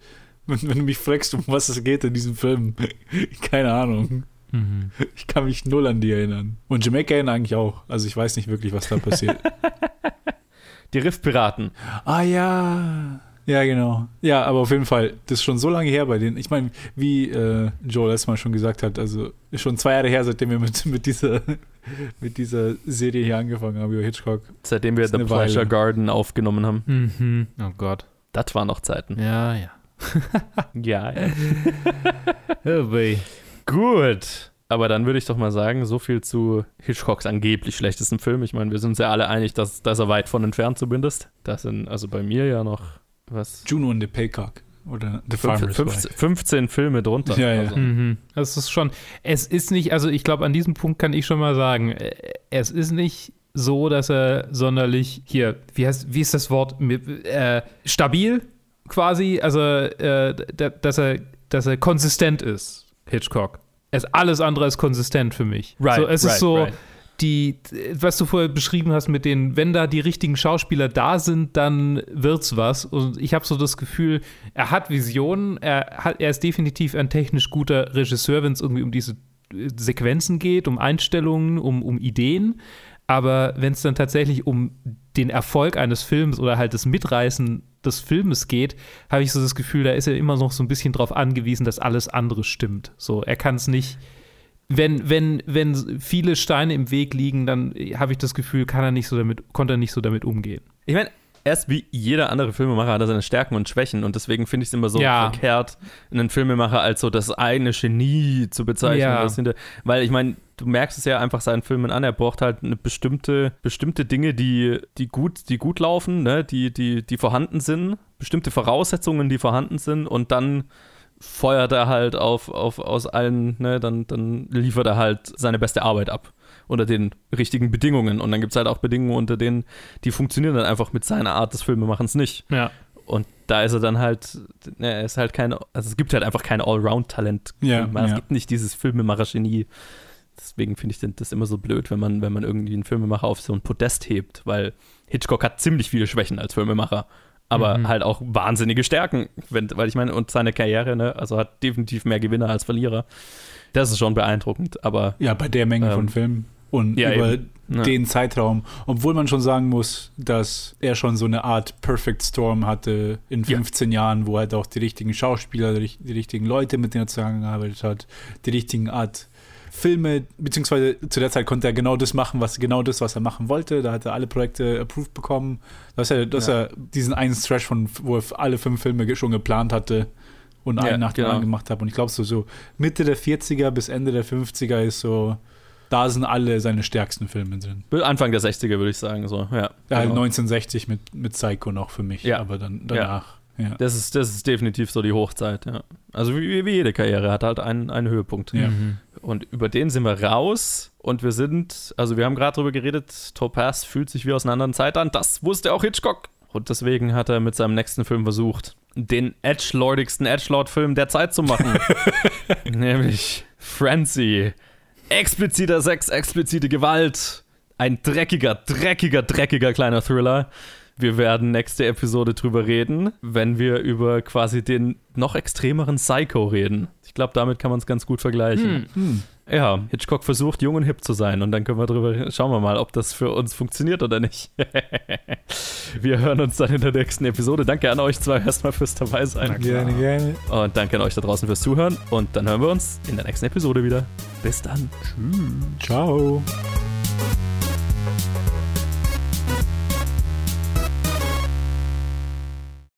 wenn, wenn du mich fragst, um was es geht in diesem Film, keine Ahnung. mhm. Ich kann mich null an die erinnern. Und Jamaica eigentlich auch. Also ich weiß nicht wirklich, was da passiert. Die Riffpiraten. ah ja. Ja, genau. Ja, aber auf jeden Fall, das ist schon so lange her bei denen. Ich meine, wie äh, Joe letztes Mal schon gesagt hat, also schon zwei Jahre her, seitdem wir mit, mit, dieser, mit dieser Serie hier angefangen haben über Hitchcock. Seitdem wir The Pleasure Weile. Garden aufgenommen haben. Mhm. Oh Gott. Das waren noch Zeiten. Ja, ja. Ja, ja. Oh weh. Gut. Aber dann würde ich doch mal sagen, so viel zu Hitchcocks angeblich schlechtesten Film. Ich meine, wir sind uns ja alle einig, dass, dass er weit von entfernt zumindest. Das sind also bei mir ja noch was? Juno und the Paycock. Oder The Fünf, Farmer's 15, Wife. 15 Filme drunter. Ja, ja. Also, Mhm. Das ist schon, es ist nicht, also ich glaube, an diesem Punkt kann ich schon mal sagen, äh, es ist nicht so, dass er sonderlich, hier, wie heißt, wie ist das Wort, äh, stabil quasi, also, äh, da- dass er, dass er konsistent ist, Hitchcock. Es alles andere als konsistent für mich. Right, so, es right, ist so, right. Die, was du vorher beschrieben hast mit den, wenn da die richtigen Schauspieler da sind, dann wird's was. Und ich habe so das Gefühl, er hat Visionen, er, hat, er ist definitiv ein technisch guter Regisseur, wenn es irgendwie um diese äh, Sequenzen geht, um Einstellungen, um, um Ideen. Aber wenn es dann tatsächlich um den Erfolg eines Films oder halt das Mitreißen des Filmes geht, habe ich so das Gefühl, da ist er immer noch so ein bisschen drauf angewiesen, dass alles andere stimmt. So, er kann es nicht, wenn, wenn, wenn viele Steine im Weg liegen, dann habe ich das Gefühl, kann er nicht so damit, konnte er nicht so damit umgehen. Ich meine, erst wie jeder andere Filmemacher hat er seine Stärken und Schwächen und deswegen finde ich es immer so Ja. verkehrt, einen Filmemacher als so das eine Genie zu bezeichnen. Ja. Hinter, weil ich meine, du merkst es ja einfach seinen Filmen an, er braucht halt eine bestimmte, bestimmte Dinge, die, die, gut, die gut laufen, ne? die, die, die vorhanden sind, bestimmte Voraussetzungen, die vorhanden sind und dann feuert er halt auf, auf aus allen, ne, dann, dann liefert er halt seine beste Arbeit ab unter den richtigen Bedingungen. Und dann gibt es halt auch Bedingungen, unter denen, die funktionieren dann einfach mit seiner Art des Filmemachens nicht. Ja. Und da ist er dann halt, ne, er ist halt kein, also es gibt halt einfach kein Allround-Talent. Ja, es ja. gibt nicht dieses Filmemacher-Genie. Deswegen finde ich das immer so blöd, wenn man, wenn man irgendwie einen Filmemacher auf so ein Podest hebt, weil Hitchcock hat ziemlich viele Schwächen als Filmemacher, aber Mhm. halt auch wahnsinnige Stärken, wenn, weil ich meine, und seine Karriere, ne, also hat definitiv mehr Gewinner als Verlierer. Das ist schon beeindruckend, aber Ja, bei der Menge Ähm, von Filmen und ja, über eben. Ja. den Zeitraum. Obwohl man schon sagen muss, dass er schon so eine Art Perfect Storm hatte in Ja. 15 Jahren, wo halt auch die richtigen Schauspieler, die, die richtigen Leute, mit denen er zusammengearbeitet hat, die richtigen Art Filme, beziehungsweise zu der Zeit konnte er genau das machen, was genau das, was er machen wollte. Da hat er alle Projekte approved bekommen. Dass er, dass Ja. er diesen einen Stretch von, wo er alle fünf Filme schon geplant hatte und Ja, einen nach dem genau. anderen gemacht hat. Und ich glaube, so, so Mitte der 40er bis Ende der 50er ist so, da sind alle seine stärksten Filme drin. Anfang der 60er würde ich sagen, so, ja. Ja, genau. 1960 mit, mit Psycho noch für mich, Ja. aber dann danach. Ja. Das ist, das ist definitiv so die Hochzeit, ja. Also wie, wie jede Karriere hat halt einen, einen Höhepunkt. Ja. Mhm. Und über den sind wir raus und wir sind, also wir haben gerade drüber geredet, Topaz fühlt sich wie aus einer anderen Zeit an. Das wusste auch Hitchcock. Und deswegen hat er mit seinem nächsten Film versucht, den edgelordigsten Edgelord-Film der Zeit zu machen. Nämlich Frenzy. Expliziter Sex, explizite Gewalt. Ein dreckiger, dreckiger, dreckiger kleiner Thriller. Wir werden nächste Episode drüber reden, wenn wir über quasi den noch extremeren Psycho reden. Ich glaube, damit kann man es ganz gut vergleichen. Hm. Ja, Hitchcock versucht, jung und hip zu sein und dann können wir drüber, schauen wir mal, ob das für uns funktioniert oder nicht. wir hören uns dann in der nächsten Episode. Danke an euch zwei erstmal fürs dabei sein. Gerne, gerne. Und danke an euch da draußen fürs Zuhören und dann hören wir uns in der nächsten Episode wieder. Bis dann. Ciao.